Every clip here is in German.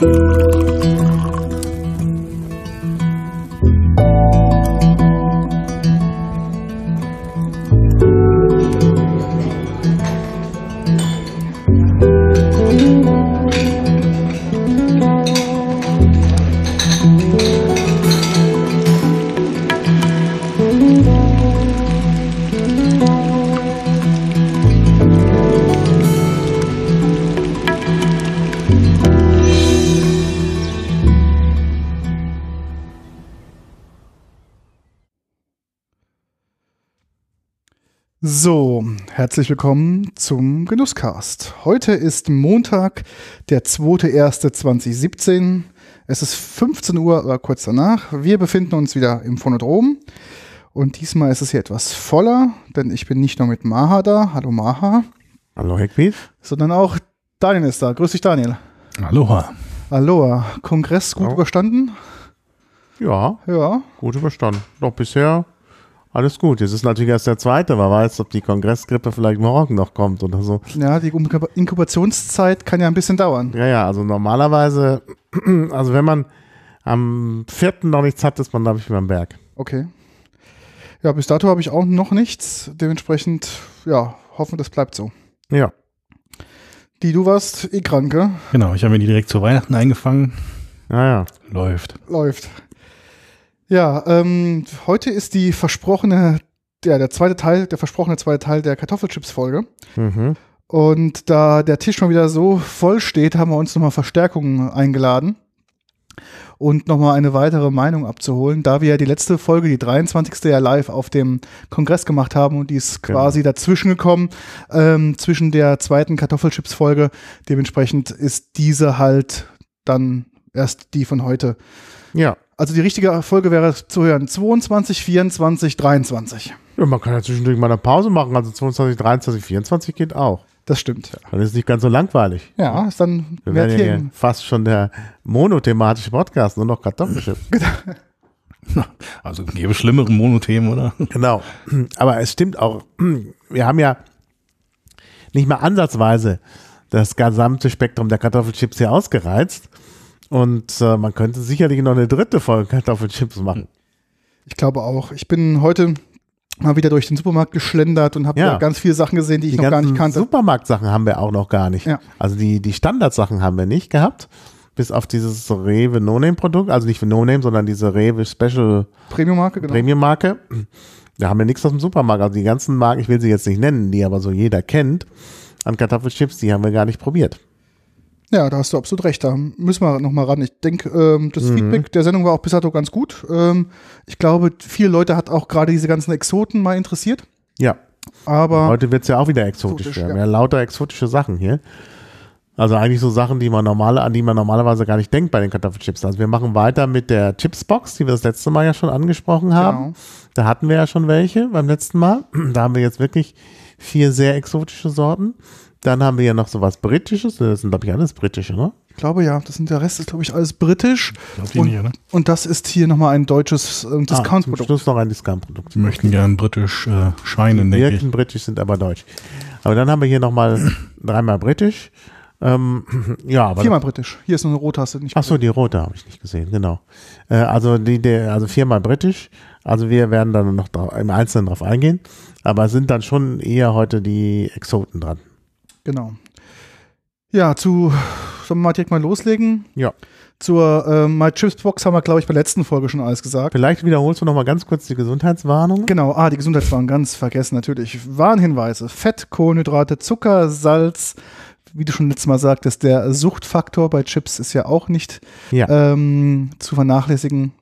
So, herzlich willkommen zum Genusscast. Heute ist Montag, der 2.1.2017. Es ist 15 Uhr oder kurz danach. Wir befinden uns wieder im Phonodrom. Und diesmal ist es hier etwas voller, denn ich bin nicht nur mit Maha da. Hallo Maha. Hallo Heckwied. Sondern auch Daniel ist da. Grüß dich, Daniel. Aloha. Aloha. Kongress gut Ja. überstanden? Ja, Ja. gut überstanden. Doch bisher alles gut. Jetzt ist natürlich erst der zweite. Wer weiß, ob die Kongressgrippe vielleicht morgen noch kommt oder so. Ja, die Inkub- Inkubationszeit kann ja ein bisschen dauern. Ja, ja, also normalerweise, also wenn man am vierten noch nichts hat, ist man, glaube ich, über dem Berg. Okay. Ja, bis dato habe ich auch noch nichts. Dementsprechend, ja, hoffen, das bleibt so. Ja. Die, du warst eh kranke. Genau, ich habe mir die direkt zu Weihnachten eingefangen. Naja. Läuft. Läuft. Ja, ähm, heute ist die versprochene, ja, der zweite Teil, der versprochene zweite Teil der Kartoffelchips-Folge. Mhm. Und da der Tisch mal wieder so voll steht, haben wir uns nochmal Verstärkung eingeladen und nochmal eine weitere Meinung abzuholen, da wir ja die letzte Folge, die 23. ja live auf dem Kongress gemacht haben und die ist Genau. quasi dazwischen gekommen, ähm, zwischen der zweiten Kartoffelchips-Folge. Dementsprechend ist diese halt dann erst die von heute. Ja. Also die richtige Folge wäre zu hören 22, 24, 23. ja. Man kann ja zwischendurch mal eine Pause machen. Also 22, 23, 24 geht auch. Das stimmt. Dann ist es nicht ganz so langweilig. Ja, ist dann Wir mehr werden ja fast schon der monothematische Podcast, nur noch Kartoffelchips. Also gäbe schlimmere Monothemen, oder? Genau. Aber es stimmt auch, wir haben ja nicht mal ansatzweise das gesamte Spektrum der Kartoffelchips hier ausgereizt. Und äh, man könnte sicherlich noch eine dritte Folge Kartoffelchips machen. Ich glaube auch. Ich bin heute mal wieder durch den Supermarkt geschlendert und habe Ja. ganz viele Sachen gesehen, die ich Die noch gar nicht kannte. Supermarktsachen haben wir auch noch gar nicht. Ja. Also die, die Standardsachen haben wir nicht gehabt. Bis auf dieses Rewe No-Name-Produkt. Also nicht für No-Name, sondern diese Rewe Special Premium-Marke, genau. Premium-Marke. Da haben wir nichts aus dem Supermarkt. Also die ganzen Marken, ich will sie jetzt nicht nennen, die aber so jeder kennt, an Kartoffelchips, die haben wir gar nicht probiert. Ja, da hast du absolut recht. Da müssen wir noch mal ran. Ich denke, ähm, das Mhm. Feedback der Sendung war auch bis dato ganz gut. Ähm, ich glaube, viele Leute hat auch gerade diese ganzen Exoten mal interessiert. Ja, Aber heute wird es ja auch wieder exotisch. Exotisch, Wir haben ja. ja lauter exotische Sachen hier. Also eigentlich so Sachen, die man normale, an die man normalerweise gar nicht denkt bei den Kartoffelchips. Also wir machen weiter mit der Chipsbox, die wir das letzte Mal ja schon angesprochen haben. Genau. Da hatten wir ja schon welche beim letzten Mal. Da haben wir jetzt wirklich vier sehr exotische Sorten. Dann haben wir ja noch so was Britisches. Das sind, glaube ich, alles britische, ne? ich glaube ja, das sind der Rest ist, glaube ich, alles britisch. Glaubt Und, nicht, oder? und das ist hier noch mal ein deutsches ähm, Ah, zum Discount-Produkt. Schluss noch ein Discount-Produkt. Die möchten gern britisch äh, scheinen, denke ich. Wirken britisch, sind aber deutsch. Aber dann haben wir hier nochmal dreimal britisch. Ähm, ja, aber Viermal britisch. Hier ist noch eine Rottaste. Nicht Ach so, die rote habe ich nicht gesehen, genau. Äh, also die, der, also viermal britisch. Also wir werden dann noch im Einzelnen drauf eingehen. Aber es sind dann schon eher heute die Exoten dran. Genau. Ja, zu, sollen wir mal direkt mal loslegen? Ja. Zur ähm, My Chips Box haben wir, glaube ich, bei der letzten Folge schon alles gesagt. Vielleicht wiederholst du noch mal ganz kurz die Gesundheitswarnung. Genau, ah, die Gesundheitswarnung ganz vergessen, natürlich. Warnhinweise: Fett, Kohlenhydrate, Zucker, Salz. Wie du schon letztes Mal sagtest, der Suchtfaktor bei Chips ist ja auch nicht Ja. ähm, zu vernachlässigen.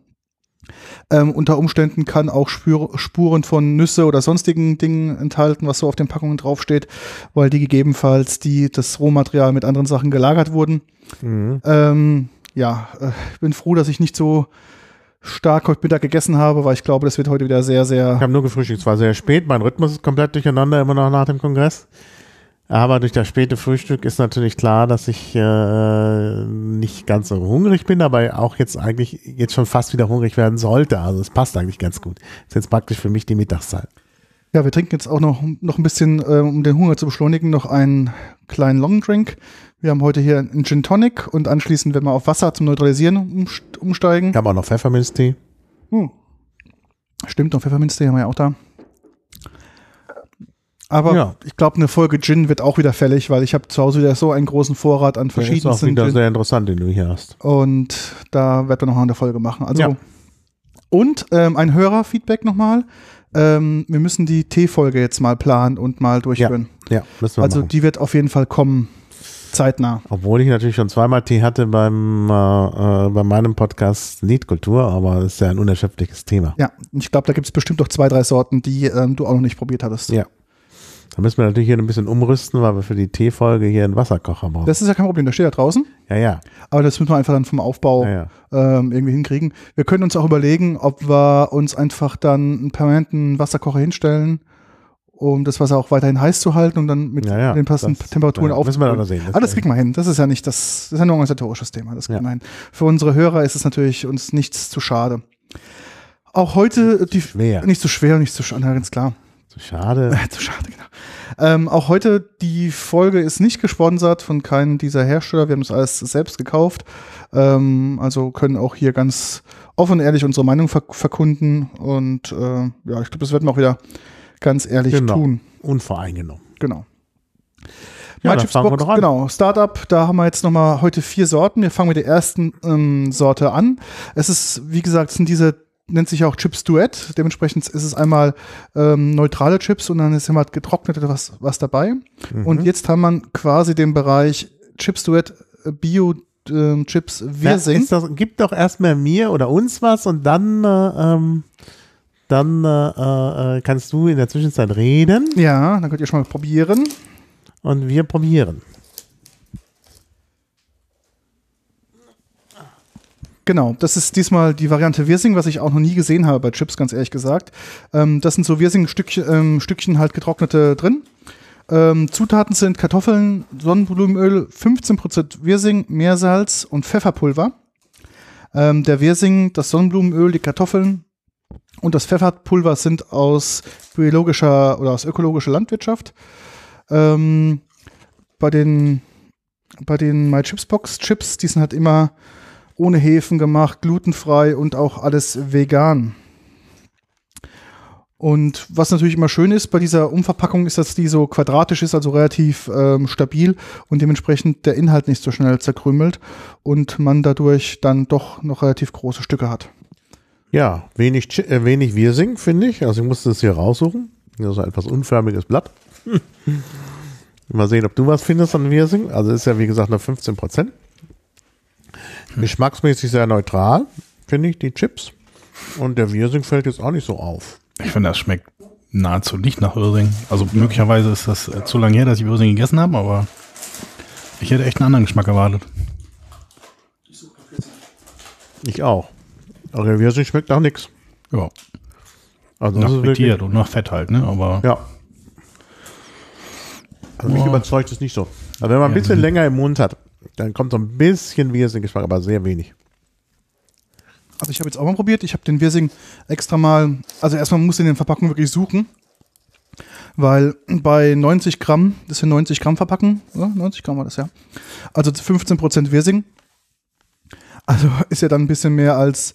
Ähm, unter Umständen kann auch Spür Spuren von Nüsse oder sonstigen Dingen enthalten, was so auf den Packungen draufsteht, weil die gegebenenfalls die, das Rohmaterial mit anderen Sachen gelagert wurden. Mhm. Ähm, ja, äh, ich bin froh, dass ich nicht so stark heute Mittag gegessen habe, weil ich glaube, das wird heute wieder sehr, Ich sehr. habe nur gefrühstückt. Es war sehr spät. Mein Rhythmus ist komplett durcheinander, immer noch nach dem Kongress. Aber durch das späte Frühstück ist natürlich klar, dass ich äh, nicht ganz so hungrig bin, aber auch jetzt eigentlich jetzt schon fast wieder hungrig werden sollte. Also es passt eigentlich ganz gut. Ist jetzt praktisch für mich die Mittagszeit. Ja, wir trinken jetzt auch noch, noch ein bisschen, äh, um den Hunger zu beschleunigen, noch einen kleinen Long Drink. Wir haben heute hier einen Gin Tonic und anschließend werden wir auf Wasser zum Neutralisieren umst- umsteigen. Ich habe auch noch Pfefferminztee. Hm. Stimmt, und Pfefferminztee haben wir ja auch da. Aber Ja. ich glaube, eine Folge Gin wird auch wieder fällig, weil ich habe zu Hause wieder so einen großen Vorrat an Das ist auch verschiedensten wieder Gin. sehr interessant, den du hier hast. Und da wird man noch eine Folge machen. Also Ja. und ähm, ein Hörerfeedback nochmal. Ähm, wir müssen die T-Folge jetzt mal planen und mal durchführen. Ja, müssen wir also machen. die wird auf jeden Fall kommen, zeitnah. Obwohl ich natürlich schon zweimal Tee hatte beim, äh, äh, bei meinem Podcast Liedkultur, aber das ist ja ein unerschöpfliches Thema. Ja, und ich glaube, da gibt es bestimmt noch zwei, drei Sorten, die ähm, du auch noch nicht probiert hattest. Ja. Da müssen wir natürlich hier ein bisschen umrüsten, weil wir für die Teefolge hier einen Wasserkocher brauchen. Das ist ja kein Problem, der steht da draußen. ja, ja. Aber das müssen wir einfach dann vom Aufbau ja, ja. ähm, irgendwie hinkriegen. Wir können uns auch überlegen, ob wir uns einfach dann einen permanenten Wasserkocher hinstellen, um das Wasser auch weiterhin heiß zu halten und dann mit Ja, ja. den passenden Das- Temperaturen ja, auf. müssen wir dann noch sehen. Das Ah, das kriegen wir hin. Das ist ja nicht das, das ist ja ein organisatorisches Thema. Das kriegen Ja. wir hin. Für unsere Hörer ist es natürlich uns nichts zu schade. Auch heute die Schwer. nicht zu schwer, nicht zu schade, ganz klar. So schade. Zu schade, genau. Ähm, auch heute, die Folge ist nicht gesponsert von keinem dieser Hersteller. Wir haben das alles selbst gekauft. Ähm, also können auch hier ganz offen und ehrlich unsere Meinung verk verkunden. Und äh, ja, ich glaube, das werden wir auch wieder ganz ehrlich Genau. tun. Unvoreingenommen. Genau. Ja, My dann Chips fangen wir Box, doch an. Genau, Startup, da haben wir jetzt nochmal heute vier Sorten. Wir fangen mit der ersten ähm, Sorte an. Es ist, wie gesagt, es sind diese, nennt sich auch Chips Duett. Dementsprechend ist es einmal ähm, neutrale Chips und dann ist immer getrocknete was, was dabei. Mhm. Und jetzt haben wir quasi den Bereich Chips Duett äh, Bio ähm, Chips ist das, gib doch erstmal mir oder uns was und dann, äh, ähm, dann äh, äh, kannst du in der Zwischenzeit reden Ja, dann könnt ihr schon mal probieren. und wir probieren. Genau, das ist diesmal die Variante Wirsing, was ich auch noch nie gesehen habe bei Chips, ganz ehrlich gesagt. Ähm, das sind so Wirsing-Stückchen ähm, Stückchen halt getrocknete drin. Ähm, Zutaten sind Kartoffeln, Sonnenblumenöl, 15% Wirsing, Meersalz und Pfefferpulver. Ähm, der Wirsing, das Sonnenblumenöl, die Kartoffeln und das Pfefferpulver sind aus biologischer oder aus ökologischer Landwirtschaft. Ähm, bei den bei den My Chips Box Chips, die sind halt immer ohne Hefen gemacht, glutenfrei und auch alles vegan. Und was natürlich immer schön ist bei dieser Umverpackung, ist, dass die so quadratisch ist, also relativ ähm, stabil und dementsprechend der Inhalt nicht so schnell zerkrümelt und man dadurch dann doch noch relativ große Stücke hat. Ja, wenig, äh, wenig Wirsing, finde ich. Also ich musste es hier raussuchen. Das ist ein etwas unförmiges Blatt. Mal sehen, ob du was findest an Wirsing. Also ist ja wie gesagt nur 15 Prozent. Geschmacksmäßig sehr neutral, finde ich, die Chips. Und der Wirsing fällt jetzt auch nicht so auf. Ich finde, das schmeckt nahezu nicht nach Wirsing. Also möglicherweise ist das äh, zu lange her, dass ich Wirsing gegessen habe, aber ich hätte echt einen anderen Geschmack erwartet. Ich auch. Aber der Wirsing schmeckt nach nichts. Ja, Also nach frittiert und nach Fett halt, ne? Aber ja. Also mich überzeugt es nicht so. Aber wenn man ein bisschen länger im Mund hat, dann kommt so ein bisschen Wirsing-Geschmack, aber sehr wenig. Also ich habe jetzt auch mal probiert, ich habe den Wirsing extra mal, also erstmal muss ich in den Verpackungen wirklich suchen, weil bei 90 Gramm, das sind 90 Gramm Verpacken, oder? 90 Gramm war das ja, also 15% Wirsing, also ist ja dann ein bisschen mehr als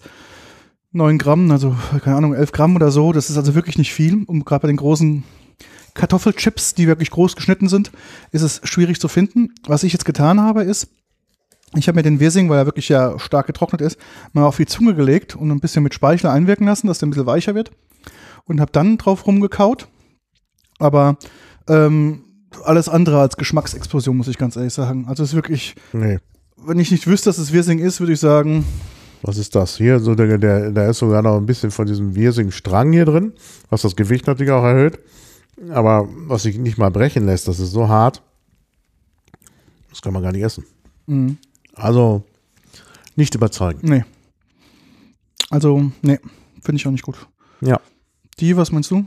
9 Gramm, also keine Ahnung, 11 Gramm oder so, das ist also wirklich nicht viel, um gerade bei den großen Kartoffelchips, die wirklich groß geschnitten sind, ist es schwierig zu finden. Was ich jetzt getan habe, ist, ich habe mir den Wirsing, weil er wirklich ja stark getrocknet ist, mal auf die Zunge gelegt und ein bisschen mit Speichel einwirken lassen, dass der ein bisschen weicher wird. Und habe dann drauf rumgekaut. Aber ähm, alles andere als Geschmacksexplosion, muss ich ganz ehrlich sagen. Also es ist wirklich, Nee. wenn ich nicht wüsste, dass es Wirsing ist, würde ich sagen, Was ist das? Hier, so der, der, da ist sogar noch ein bisschen von diesem Wirsing-Strang hier drin, was das Gewicht natürlich auch erhöht. Aber was sich nicht mal brechen lässt, das ist so hart. Das kann man gar nicht essen. mh, Also nicht überzeugen. nee. Also, nee, finde ich auch nicht gut. Ja. Die, was meinst du?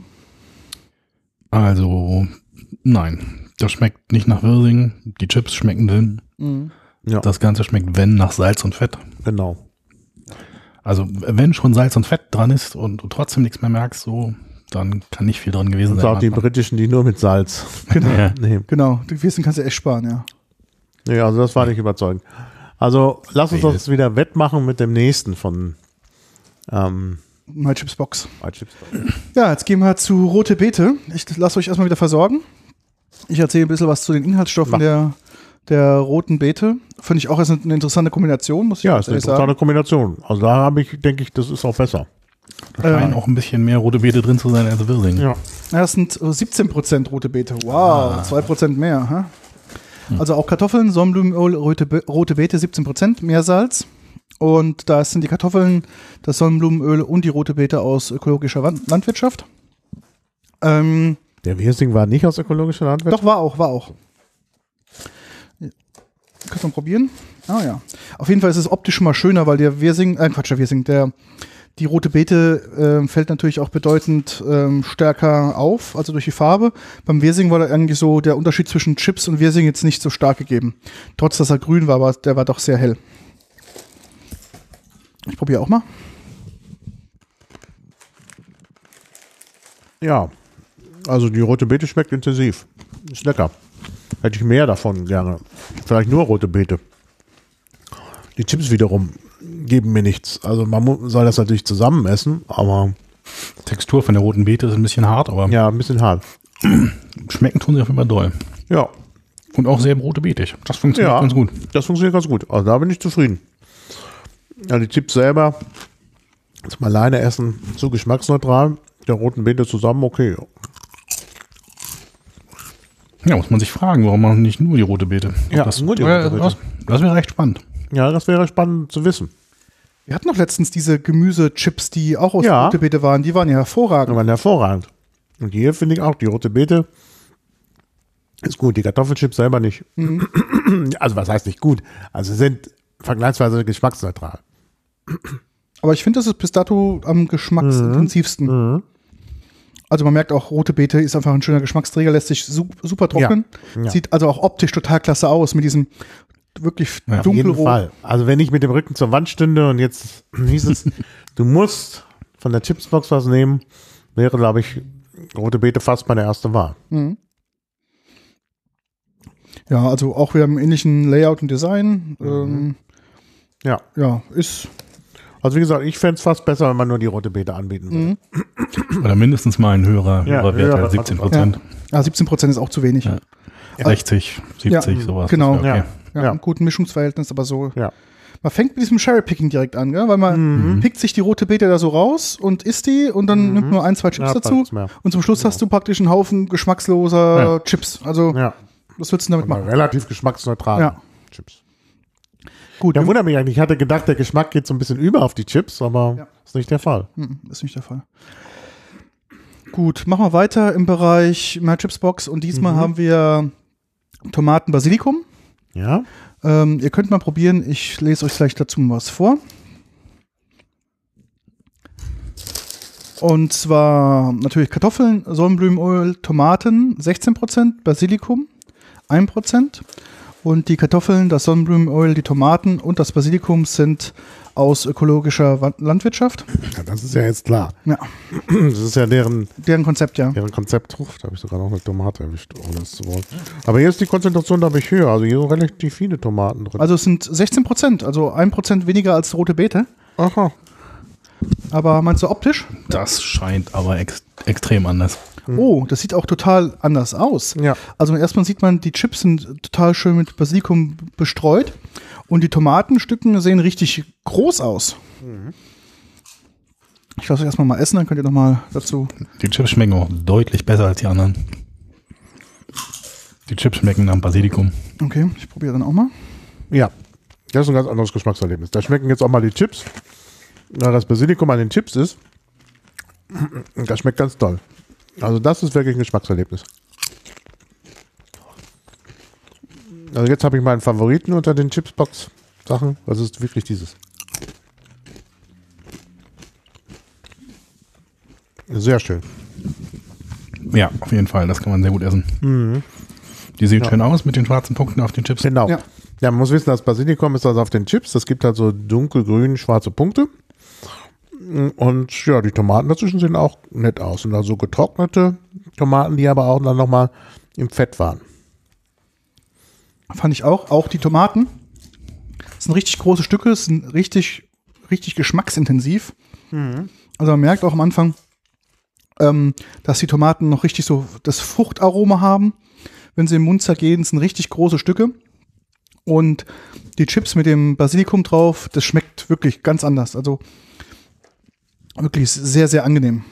also, nein, das schmeckt nicht nach Wirsing. Die Chips schmecken dünn. Mhm. Ja, Das Ganze schmeckt, wenn, nach Salz und Fett. genau. Also, wenn schon Salz und Fett dran ist und du trotzdem nichts mehr merkst, so, Dann kann nicht viel dran gewesen Und sein. auch die britischen, die nur mit Salz Ja. nehmen. Genau, die Wissen kannst du echt sparen, ja. Nee, also das war nicht überzeugend. Also lass uns Nee. das wieder wettmachen mit dem nächsten von ähm, My Chips Box. White Chips. Ja, jetzt gehen wir zu Rote Beete. Ich lasse euch erstmal wieder versorgen. Ich erzähle ein bisschen was zu den Inhaltsstoffen Mach. der, der roten Beete. Finde ich auch als eine, eine interessante Kombination, muss ich Ja, ganz ist eine interessante sagen. Kombination. Also da habe ich, denke ich, das ist auch besser. Da scheinen Ähm. auch ein bisschen mehr rote Beete drin zu sein als Wirsing. Ja. Ja, es sind äh, 17% rote Beete. Wow, 2% mehr. Ha? Also auch Kartoffeln, Sonnenblumenöl, rote, Be rote Beete 17%, Meersalz. Und da sind die Kartoffeln, das Sonnenblumenöl und die rote Beete aus ökologischer Landwirtschaft. Ähm, Der Wirsing war nicht aus ökologischer Landwirtschaft. Doch, war auch, war auch. Kannst du mal probieren? Ah ja. Auf jeden Fall ist es optisch schon mal schöner, weil der Wirsing, äh Quatsch, der Wirsing, der, die rote Beete ähm, fällt natürlich auch bedeutend ähm, stärker auf, also durch die Farbe. Beim Wirsing war da eigentlich so der Unterschied zwischen Chips und Wirsing jetzt nicht so stark gegeben. Trotz, dass er grün war, aber der war doch sehr hell. Ich probiere auch mal. Ja. Also die rote Beete schmeckt intensiv. Ist lecker. Hätte ich mehr davon gerne. Vielleicht nur rote Beete. Die Chips wiederum geben mir nichts. Also man soll das natürlich zusammen essen, aber Textur von der roten Beete ist ein bisschen hart, aber ja, ein bisschen hart. schmecken tun sie auf jeden Fall doll. Ja, Und auch sehr rote Beetig. Das funktioniert Ja. ganz gut. das funktioniert ganz gut. Also da bin ich zufrieden. Ja, die Chips selber zum alleine essen zu geschmacksneutral. Der roten Beete zusammen, okay. Ja, muss man sich fragen, warum man nicht nur die rote Beete. Ja, das, nur die Ja, rote Beete. Das, das wäre echt spannend. Ja, das wäre spannend zu wissen. Wir hatten noch letztens diese Gemüsechips, die auch aus Ja. rote Beete waren. Die waren ja hervorragend. Die waren hervorragend. Und hier finde ich auch, die rote Beete ist gut. Die Kartoffelchips selber nicht. Also was heißt nicht gut? Also sind vergleichsweise geschmacksneutral. Aber ich finde, das ist bis dato am geschmacksintensivsten. Also man merkt auch, rote Beete ist einfach ein schöner Geschmacksträger, lässt sich su super trocknen. Ja. Sieht also auch optisch total klasse aus mit diesem wirklich Ja, auf Auf jeden dunkelrot. Fall. Also wenn ich mit dem Rücken zur Wand stünde und jetzt hieß es, du musst von der Chipsbox was nehmen, wäre, glaube ich, rote Beete fast meine erste Wahl. Ja, also auch wieder im ähnlichen Layout und Design. Ähm, Ja. ja, ist Also wie gesagt, ich fände es fast besser, wenn man nur die rote Beete anbieten würde. Oder mindestens mal ein höherer, Ja, höherer Wert als 17 Prozent. ja, 17 Prozent ist auch zu wenig. Ja. 60, 70, Ja, sowas. genau. Okay. Ja, Ja. ein guten Mischungsverhältnis, aber so. Ja. Man fängt mit diesem Cherry-Picking direkt an, gell? weil man pickt sich die rote Beete da so raus und isst die und dann nimmt man ein, zwei Chips Ja, dazu. Und zum Schluss hast du praktisch einen Haufen geschmacksloser. Chips. Also, was würdest du damit Aber machen? relativ geschmacksneutral. Ja. Chips. Gut, Ja, wundert mich eigentlich. Ich hatte gedacht, der Geschmack geht so ein bisschen über auf die Chips, aber Ja. ist nicht der Fall. Hm, Ist nicht der Fall. Gut, machen wir weiter im Bereich My Chips Box und diesmal Mhm. haben wir Tomaten Basilikum. Ja. Ähm, ihr könnt mal probieren, ich lese euch gleich dazu was vor. Und zwar natürlich Kartoffeln, Sonnenblumenöl, Tomaten 16%, Basilikum 1%. Und die Kartoffeln, das Sonnenblumenöl, die Tomaten und das Basilikum sind aus ökologischer Landwirtschaft. ja, das ist ja jetzt klar. Ja, Das ist ja deren, deren Konzept, ja. deren Konzept. Huch, da habe ich sogar noch eine Tomate erwischt, ohne es zu wollen. Aber hier ist die Konzentration, glaube ich, höher. Also hier sind relativ viele Tomaten drin. Also es sind 16%, also 1% weniger als rote Beete. Aha. Aber meinst du optisch? Das scheint aber ex extrem anders. Oh, das sieht auch total anders aus. Ja. Also erstmal sieht man, die Chips sind total schön mit Basilikum bestreut und die Tomatenstücken sehen richtig groß aus. Ich lasse euch erstmal mal essen, dann könnt ihr nochmal dazu. Die Chips schmecken auch deutlich besser als die anderen. Die Chips schmecken nach Basilikum. Okay, ich probiere dann auch mal. Ja. Das ist ein ganz anderes Geschmackserlebnis. Da schmecken jetzt auch mal die Chips. Da das Basilikum an den Chips ist, das schmeckt ganz toll. Also das ist wirklich ein Geschmackserlebnis. Also jetzt habe ich meinen Favoriten unter den Chipsbox-Sachen. Das ist wirklich dieses. Sehr schön. Ja, auf jeden Fall. Das kann man sehr gut essen. Die sehen Ja. schön aus mit den schwarzen Punkten auf den Chips. Genau. Ja. Ja. man muss wissen, das Basilikum ist also auf den Chips. Das gibt halt so dunkelgrün schwarze Punkte. Und ja, die Tomaten dazwischen sehen auch nett aus. Und also getrocknete Tomaten, die aber auch dann nochmal im Fett waren. Fand ich auch. Auch die Tomaten. Das sind richtig große Stücke, sind richtig, richtig geschmacksintensiv. Also man merkt auch am Anfang, ähm, dass die Tomaten noch richtig so das Fruchtaroma haben. Wenn sie im Mund zergehen, sind richtig große Stücke. Und die Chips mit dem Basilikum drauf, das schmeckt wirklich ganz anders. Also wirklich sehr, sehr angenehm.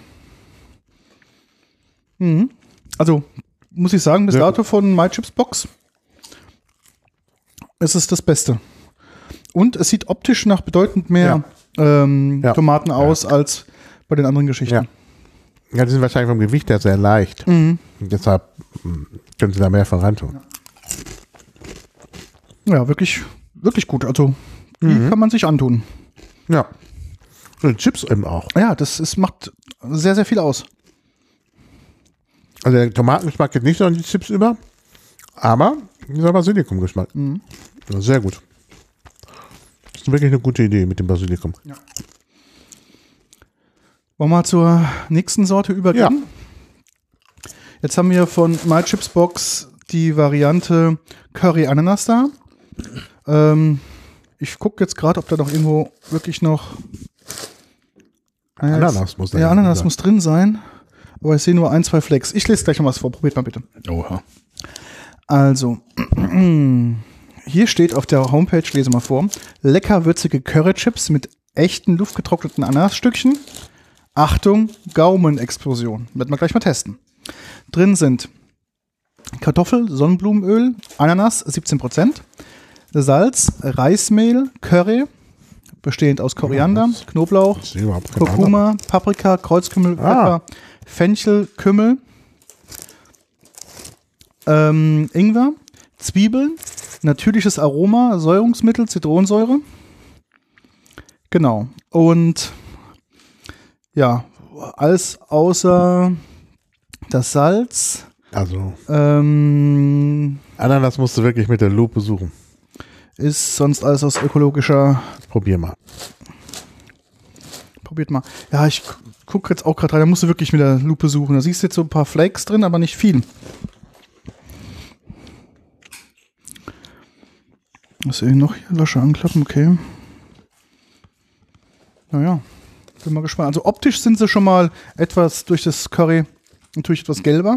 Mhm. Also muss ich sagen, bis Sehr dato von My Chips Box es ist das Beste. Und es sieht optisch nach bedeutend mehr ähm, Ja. Tomaten aus als bei den anderen Geschichten. Ja. Ja, die sind wahrscheinlich vom Gewicht her sehr leicht. Mhm. Deshalb mm, können sie da mehr von reintun. Ja, wirklich, wirklich gut. Also, die kann man sich antun. Ja. Und Chips eben auch. Ja, das ist, macht sehr, sehr viel aus. Also der Tomatengeschmack geht nicht so an die Chips über, aber dieser Basilikumgeschmack. Ja, sehr gut. Das ist wirklich eine gute Idee mit dem Basilikum. Wollen wir mal zur nächsten Sorte übergehen? Jetzt haben wir von My Chips Box die Variante Curry Ananas da. Ähm, ich gucke jetzt gerade, ob da noch irgendwo wirklich noch ja, Ananas muss da Ja, ja Ananas sein. muss drin sein. Aber ich sehe nur ein, zwei Flecks. Ich lese gleich noch was vor. Probiert mal bitte. Oha. Also, hier steht auf der Homepage, lese mal vor, lecker würzige Currychips mit echten luftgetrockneten Ananasstückchen. Achtung, Gaumenexplosion. Werden wir gleich mal testen. Drin sind Kartoffel, Sonnenblumenöl, Ananas 17%, Salz, Reismehl, Curry, bestehend aus Koriander, Knoblauch, keine Ahnung. Kurkuma, Paprika, Kreuzkümmel, Ah. Pfeffer, Fenchel, Kümmel, ähm, Ingwer, Zwiebeln, natürliches Aroma, Säurungsmittel, Zitronensäure. Genau. Und ja, alles außer das Salz. Also Ähm, Ananas musst du wirklich mit der Lupe suchen. ist sonst alles aus ökologischer. Probier mal. Probiert mal. Ja, ich gucke jetzt auch gerade rein. Da musst du wirklich mit der Lupe suchen. Da siehst du jetzt so ein paar Flakes drin, aber nicht viel. Was sehe ich noch hier? Lasche anklappen, okay. Naja, bin mal gespannt. Also optisch sind sie schon mal etwas durch das Curry natürlich etwas gelber.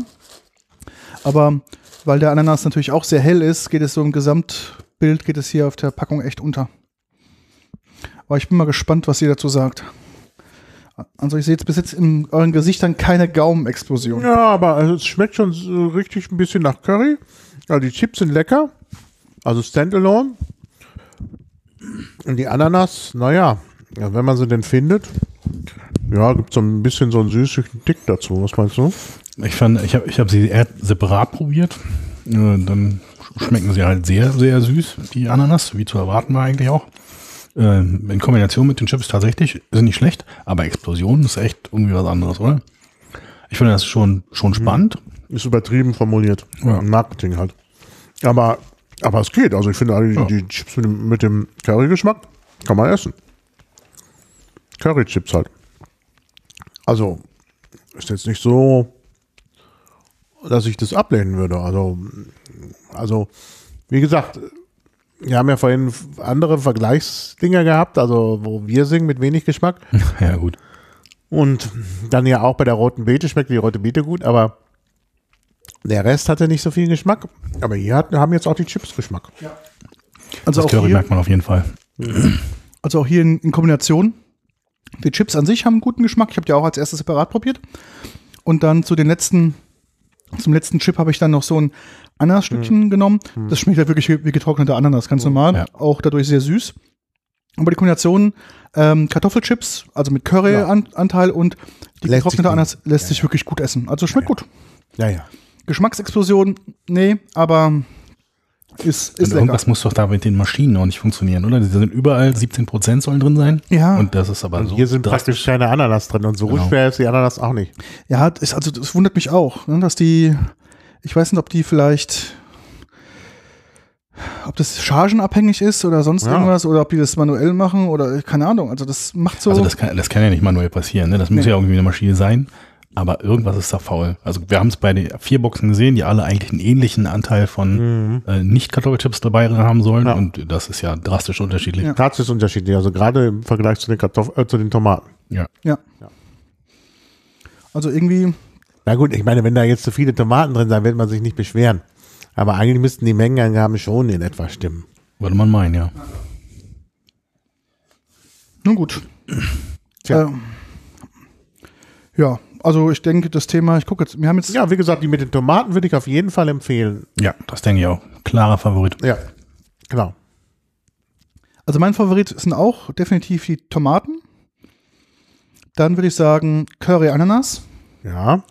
Aber weil der Ananas natürlich auch sehr hell ist, geht es so im Gesamtbild, geht es hier auf der Packung echt unter. Aber ich bin mal gespannt, was ihr dazu sagt. Also ich sehe jetzt bis jetzt in euren Gesichtern keine Gaumenexplosion. Ja, aber also es schmeckt schon so richtig ein bisschen nach Curry. Ja, die Chips sind lecker. Also Standalone. Und die Ananas, naja, ja, wenn man sie denn findet, ja, gibt so ein bisschen so einen süßlichen Tick dazu. Was meinst du? Ich fand, ich habe ich hab sie eher separat probiert. Äh, Dann schmecken sie halt sehr, sehr süß, die Ananas, wie zu erwarten war eigentlich auch. Ähm, In Kombination mit den Chips tatsächlich sind nicht schlecht, aber Explosion ist echt irgendwie was anderes, oder? Ich finde das schon, schon spannend. Ist übertrieben formuliert. Ja. Marketing halt. Aber, aber es geht. Also ich finde, alle die, Ja. die Chips mit dem, mit dem Curry-Geschmack kann man essen. Curry-Chips halt. Also ist jetzt nicht so, dass ich das ablehnen würde. Also, also wie gesagt, wir haben ja vorhin andere Vergleichsdinger gehabt, also wo wir singen mit wenig Geschmack. Ja, gut. Und dann ja auch bei der roten Beete schmeckt die rote Beete gut, aber der Rest hatte nicht so viel Geschmack. Aber hier hat, haben jetzt auch die Chips Geschmack. Also Das auch, Curry hier, merkt man auf jeden Fall. also auch hier in, in Kombination. Die Chips an sich haben einen guten Geschmack. Ich habe die auch als erstes separat probiert. Und dann zu den letzten, zum letzten Chip habe ich dann noch so ein Ananasstückchen genommen. Das schmeckt ja wirklich wie, getrocknete Ananas, ganz normal. Ja. Auch dadurch sehr süß. Aber die Kombination ähm, Kartoffelchips, also mit Curry-Anteil und die Lässt getrocknete Ananas lässt sich wirklich gut essen. Also schmeckt gut. Ja, ja. Geschmacksexplosion, nee, aber ist, ist Und lecker. irgendwas muss doch da mit den Maschinen auch nicht funktionieren, oder? Die sind überall 17% sollen drin sein. Ja. Und das ist aber so. Hier sind praktisch keine Ananas drin und so Genau. schwer ist die Ananas auch nicht. Ja, das, also das wundert mich auch, ne, dass die, ich weiß nicht, ob die vielleicht, ob das chargenabhängig ist oder sonst Ja. irgendwas oder ob die das manuell machen oder keine Ahnung. Also das macht so. Also das kann, das kann ja nicht manuell passieren, ne? Das muss Nee. ja irgendwie eine Maschine sein. Aber irgendwas ist da faul. Also wir haben es bei den vier Boxen gesehen, die alle eigentlich einen ähnlichen Anteil von äh, Nicht-Kartoffelchips dabei haben sollen. Mhm. Ja. Und das ist ja drastisch unterschiedlich. Ja. Das ist unterschiedlich, also gerade im Vergleich zu den, Kartoff äh, zu den Tomaten. Ja. ja. Also irgendwie, Na gut, ich meine, wenn da jetzt zu viele Tomaten drin sind, wird man sich nicht beschweren. Aber eigentlich müssten die Mengenangaben schon in etwa stimmen. Würde man meinen, ja. nun gut. Tja. Äh, ja, also ich denke, das Thema, ich gucke jetzt, wir haben jetzt, Ja, wie gesagt, die mit den Tomaten würde ich auf jeden Fall empfehlen. Ja, das denke ich auch. Klarer Favorit. Ja, genau. also mein Favorit sind auch definitiv die Tomaten. Dann würde ich sagen Curry Ananas, Ja.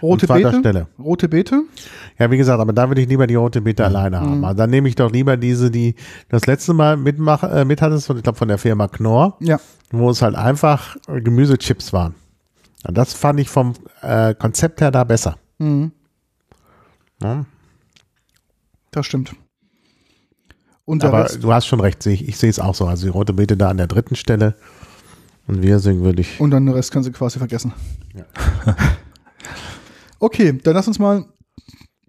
rote Beete, Stelle. rote Beete. Ja, wie gesagt, aber da würde ich lieber die rote Beete alleine haben. Also dann nehme ich doch lieber diese, die das letzte Mal mitmach, äh, mit hattest, von- ich glaube von der Firma Knorr, Ja, wo es halt einfach äh, Gemüsechips waren. Ja, das fand ich vom äh, Konzept her da besser. mhm. Ja. das stimmt. Und Aber Rest, du hast schon recht, ich, ich sehe es auch so. Also die rote Beete da an der dritten Stelle. Und wir singen würde ich. und dann den Rest kannst du quasi vergessen. Ja. okay, dann lass uns mal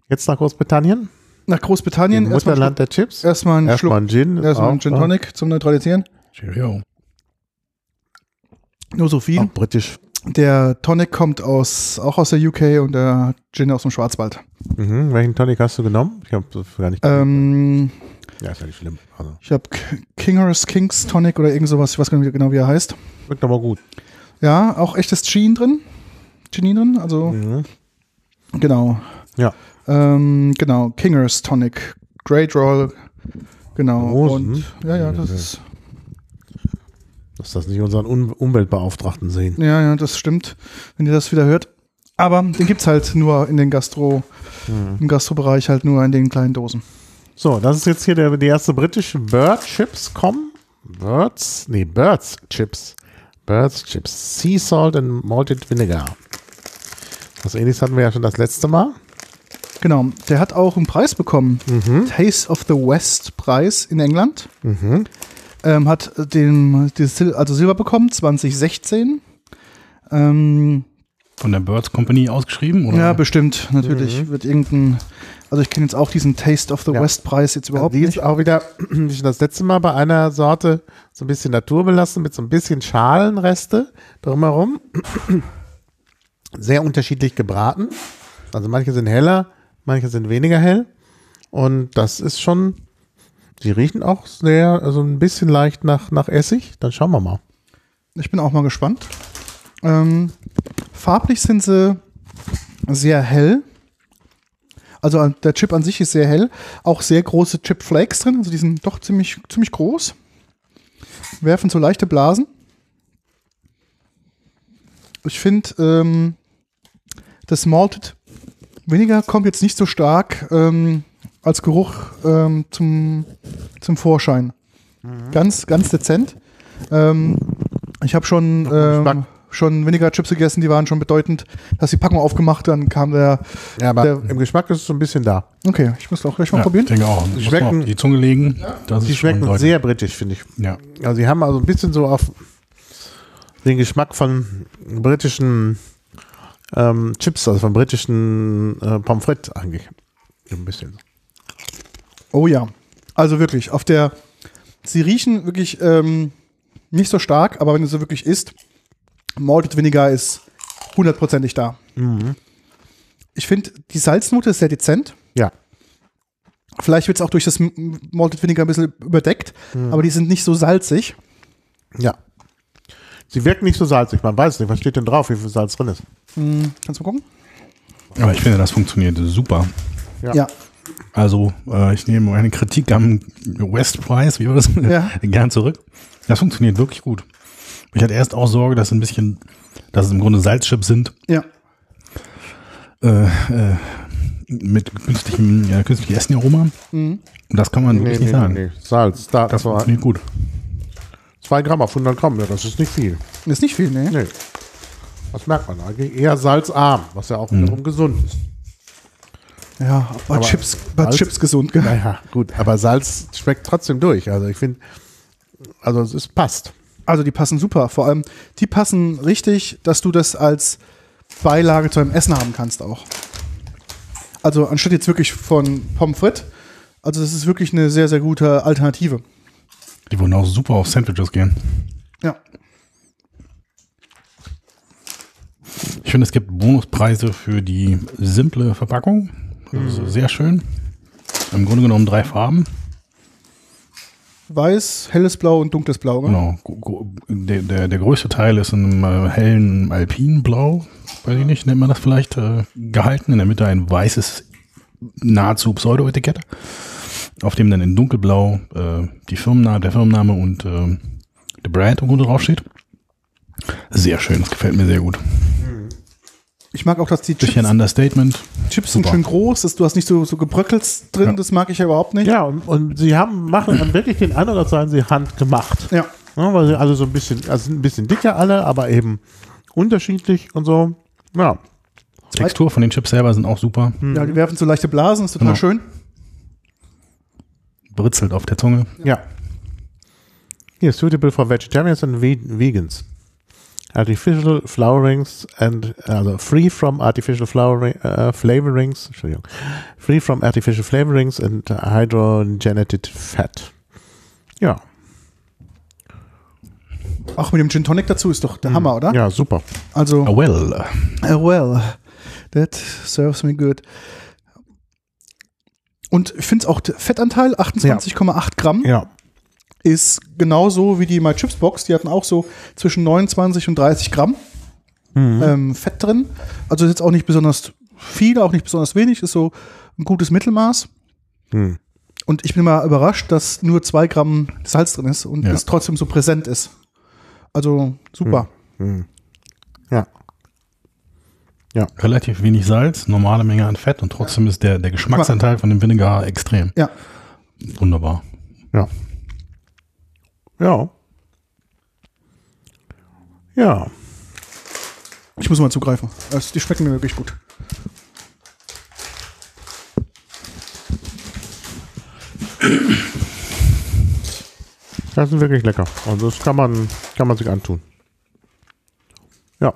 Jetzt nach Großbritannien, nach Großbritannien Mutterland der Chips. erstmal einen Erstmal ein Schluck, Gin. erstmal einen Gin Tonic zum Neutralisieren. Cheerio. Nur so viel. Auch britisch. Der Tonic kommt aus, auch aus der UK und der Gin aus dem Schwarzwald. Mhm. Welchen Tonic hast du genommen? Ich habe gar nicht. Ähm, ja, ist ja nicht schlimm. Also, ich habe Kingers Kings Tonic oder irgend sowas, ich weiß gar nicht genau, wie er heißt. wirkt aber gut. Ja, auch echtes Gin drin. Gin drin, also Mhm. genau. Ja. Ähm, genau, Kingers Tonic, Great Roll, genau. Großen. Und ja, ja, das Ja. ist, Dass das nicht unseren um Umweltbeauftragten sehen. ja, ja, das stimmt, wenn ihr das wieder hört. Aber den gibt's halt nur in den Gastro, Mhm. im Gastrobereich halt nur in den kleinen Dosen. So, das ist jetzt hier der, die erste britische Bird Chips kommen. Birds, nee, Birds Chips. Birds Chips. Sea Salt and Malted Vinegar. Das ähnliches hatten wir ja schon das letzte Mal. Genau, der hat auch einen Preis bekommen. Mhm. Taste of the West Preis in England. Ähm, hat den, die Sil also Silber bekommen, 2016. Ähm, Von der Birds Company ausgeschrieben? Oder? ja, bestimmt, natürlich. Wird irgendein, also ich kenne jetzt auch diesen Taste of the Mhm. Ja. West Preis jetzt überhaupt die nicht. ist auch wieder, wie schon das letzte Mal bei einer Sorte, so ein bisschen naturbelassen mit so ein bisschen Schalenreste drumherum. Sehr unterschiedlich gebraten. Also manche sind heller, manche sind weniger hell. Und das ist schon, die riechen auch sehr, also ein bisschen leicht nach, nach Essig. Dann schauen wir mal. Ich bin auch mal gespannt. Ähm, farblich sind sie sehr hell. Also an- der Chip an sich ist sehr hell. Auch sehr große Chip Flakes drin. Also die sind doch ziemlich, ziemlich groß. Werfen so leichte Blasen. Ich finde, ähm, das Malted Vinegar kommt jetzt nicht so stark ähm, als Geruch ähm, zum, zum Vorschein. Ganz, ganz dezent. Ähm, ich habe schon, ähm, schon Vinegar Chips gegessen, die waren schon bedeutend, dass die Packung aufgemacht, dann kam der. Ja, aber Der- im Geschmack ist es so ein bisschen da. Okay, ich muss auch gleich mal ja, probieren. Ich denke auch. Muss schmecken- die Zunge legen. Das Die schmecken sehr britisch, finde ich. Ja. Also sie haben also ein bisschen so auf den Geschmack von britischen ähm, Chips, also von britischen äh, Pommes frites eigentlich. Ein bisschen. Oh ja. Also wirklich, auf der. Sie riechen wirklich ähm, nicht so stark, aber wenn du so wirklich isst, Malted Vinegar ist hundertprozentig da. Ich finde, die Salznote ist sehr dezent. Ja. Vielleicht wird es auch durch das Malted Vinegar ein bisschen überdeckt, aber die sind nicht so salzig. Ja. Sie wirken nicht so salzig. Man weiß nicht, was steht denn drauf, wie viel Salz drin ist. Hm, kannst du mal gucken? Aber ich finde, das funktioniert super. Ja. Ja. Also, äh, ich nehme meine Kritik am West Price, wie war das, Ja. gern zurück. Das funktioniert wirklich gut. Ich hatte erst auch Sorge, dass ein bisschen, dass es im Grunde Salzchips sind, Ja. äh, äh, mit künstlichem, ja, künstlichem Essenaroma. Und das kann man wirklich nicht sagen. Salz. Da, Das zwei, funktioniert gut. zwei Gramm auf 100 Gramm. Ja, das ist nicht viel. Ist nicht viel, ne? Nee. Das merkt man eigentlich. Eher salzarm, was ja auch wiederum gesund ist. Ja, bei Aber Chips, bei Salz- Chips gesund, gell? Naja, gut, aber Salz schmeckt trotzdem durch. Also ich finde, also es passt. Also die passen super. Vor allem, die passen richtig, dass du das als Beilage zu einem Essen haben kannst auch. Also anstatt jetzt wirklich von Pommes frites, also das ist wirklich eine sehr, sehr gute Alternative. Die würden auch super auf Sandwiches gehen. Ja. Ich finde, es gibt Bonuspreise für die simple Verpackung. Ist sehr schön. Im Grunde genommen drei Farben. Weiß, helles Blau und dunkles Blau. Ne? Genau. Der, der, der größte Teil ist in einem äh, hellen Alpinblau, weiß ich nicht, nennt man das vielleicht, äh, gehalten. In der Mitte ein weißes, nahezu Pseudo-Etikett, auf dem dann in dunkelblau äh, die Firmenname, der Firmenname und äh, der Brand irgendwo draufsteht. Sehr schön, das gefällt mir sehr gut. Ich mag auch, dass die Bisschen Chips, Understatement. Chips sind schön groß, dass du hast nicht so, so Gebröckels drin, Ja. das mag ich ja überhaupt nicht. Ja, und, und sie haben, machen dann wirklich den Eindruck, als seien sie handgemacht. Ja. Ja, weil sie alle so ein bisschen, also sind ein bisschen dicker alle, aber eben unterschiedlich und so. Ja. Textur von den Chips selber sind auch super. Ja, die werfen so leichte Blasen, ist total Genau. schön. Britzelt auf der Zunge. Ja. Hier, suitable for vegetarians and ve vegans. Artificial flowerings and, also free from artificial flowering, äh, flavorings, Entschuldigung, free from artificial flavorings and hydrogenated fat. Ja. Auch mit dem Gin Tonic dazu ist doch der Hammer, oder? Ja, super. Also, Ah, well. Uh, well, that serves me good. Und ich finde es auch, Fettanteil, 28,8 Gramm, Ja. Ist genauso wie die My Chips Box. Die hatten auch so zwischen 29 und 30 Gramm ähm, Fett drin. Also ist jetzt auch nicht besonders viel, auch nicht besonders wenig, ist so ein gutes Mittelmaß. Hm. Und ich bin mal überrascht, dass nur 2 Gramm Salz drin ist und Ja. es trotzdem so präsent ist. Also super. Hm. Ja. Relativ wenig Salz, normale Menge an Fett und trotzdem ist der, der Geschmacksanteil von dem Vinegar extrem. Ja. Wunderbar. Ja. Ja. Ja. Ich muss mal zugreifen. Also, die schmecken mir wirklich gut. Das sind wirklich lecker. Also das kann man, kann man sich antun. Ja.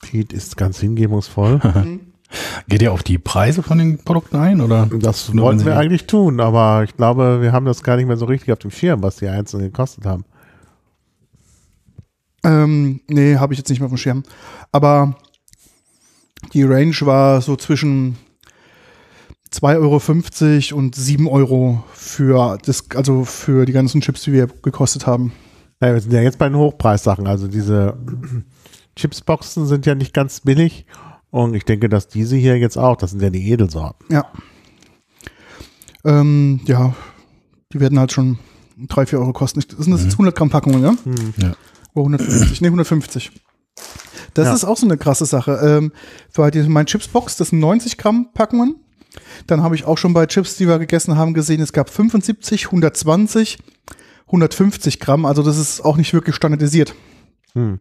Pete ist ganz hingebungsvoll. Geht ihr auf die Preise von den Produkten ein? Oder? Das wollten wir eigentlich tun, aber ich glaube, wir haben das gar nicht mehr so richtig auf dem Schirm, was die einzelnen gekostet haben. Ähm, nee, habe ich jetzt nicht mehr auf dem Schirm. Aber die Range war so zwischen 2,50 Euro und 7 Euro für das, also für die ganzen Chips, die wir gekostet haben. Ja, wir sind ja jetzt bei den Hochpreissachen. Also diese Chipsboxen sind ja nicht ganz billig. Und ich denke, dass diese hier jetzt auch, das sind ja die Edelsorten. Ja. Ähm, ja, die werden halt schon 3, 4 Euro kosten. Das sind das jetzt 100 Gramm Packungen, ja? Ja. Oder 150? Nee, 150. Das Ja. ist auch so eine krasse Sache. Ähm, bei mein Chipsbox, das sind 90 Gramm Packungen. Dann habe ich auch schon bei Chips, die wir gegessen haben, gesehen, es gab 75, 120, 150 Gramm. Also das ist auch nicht wirklich standardisiert. Hm.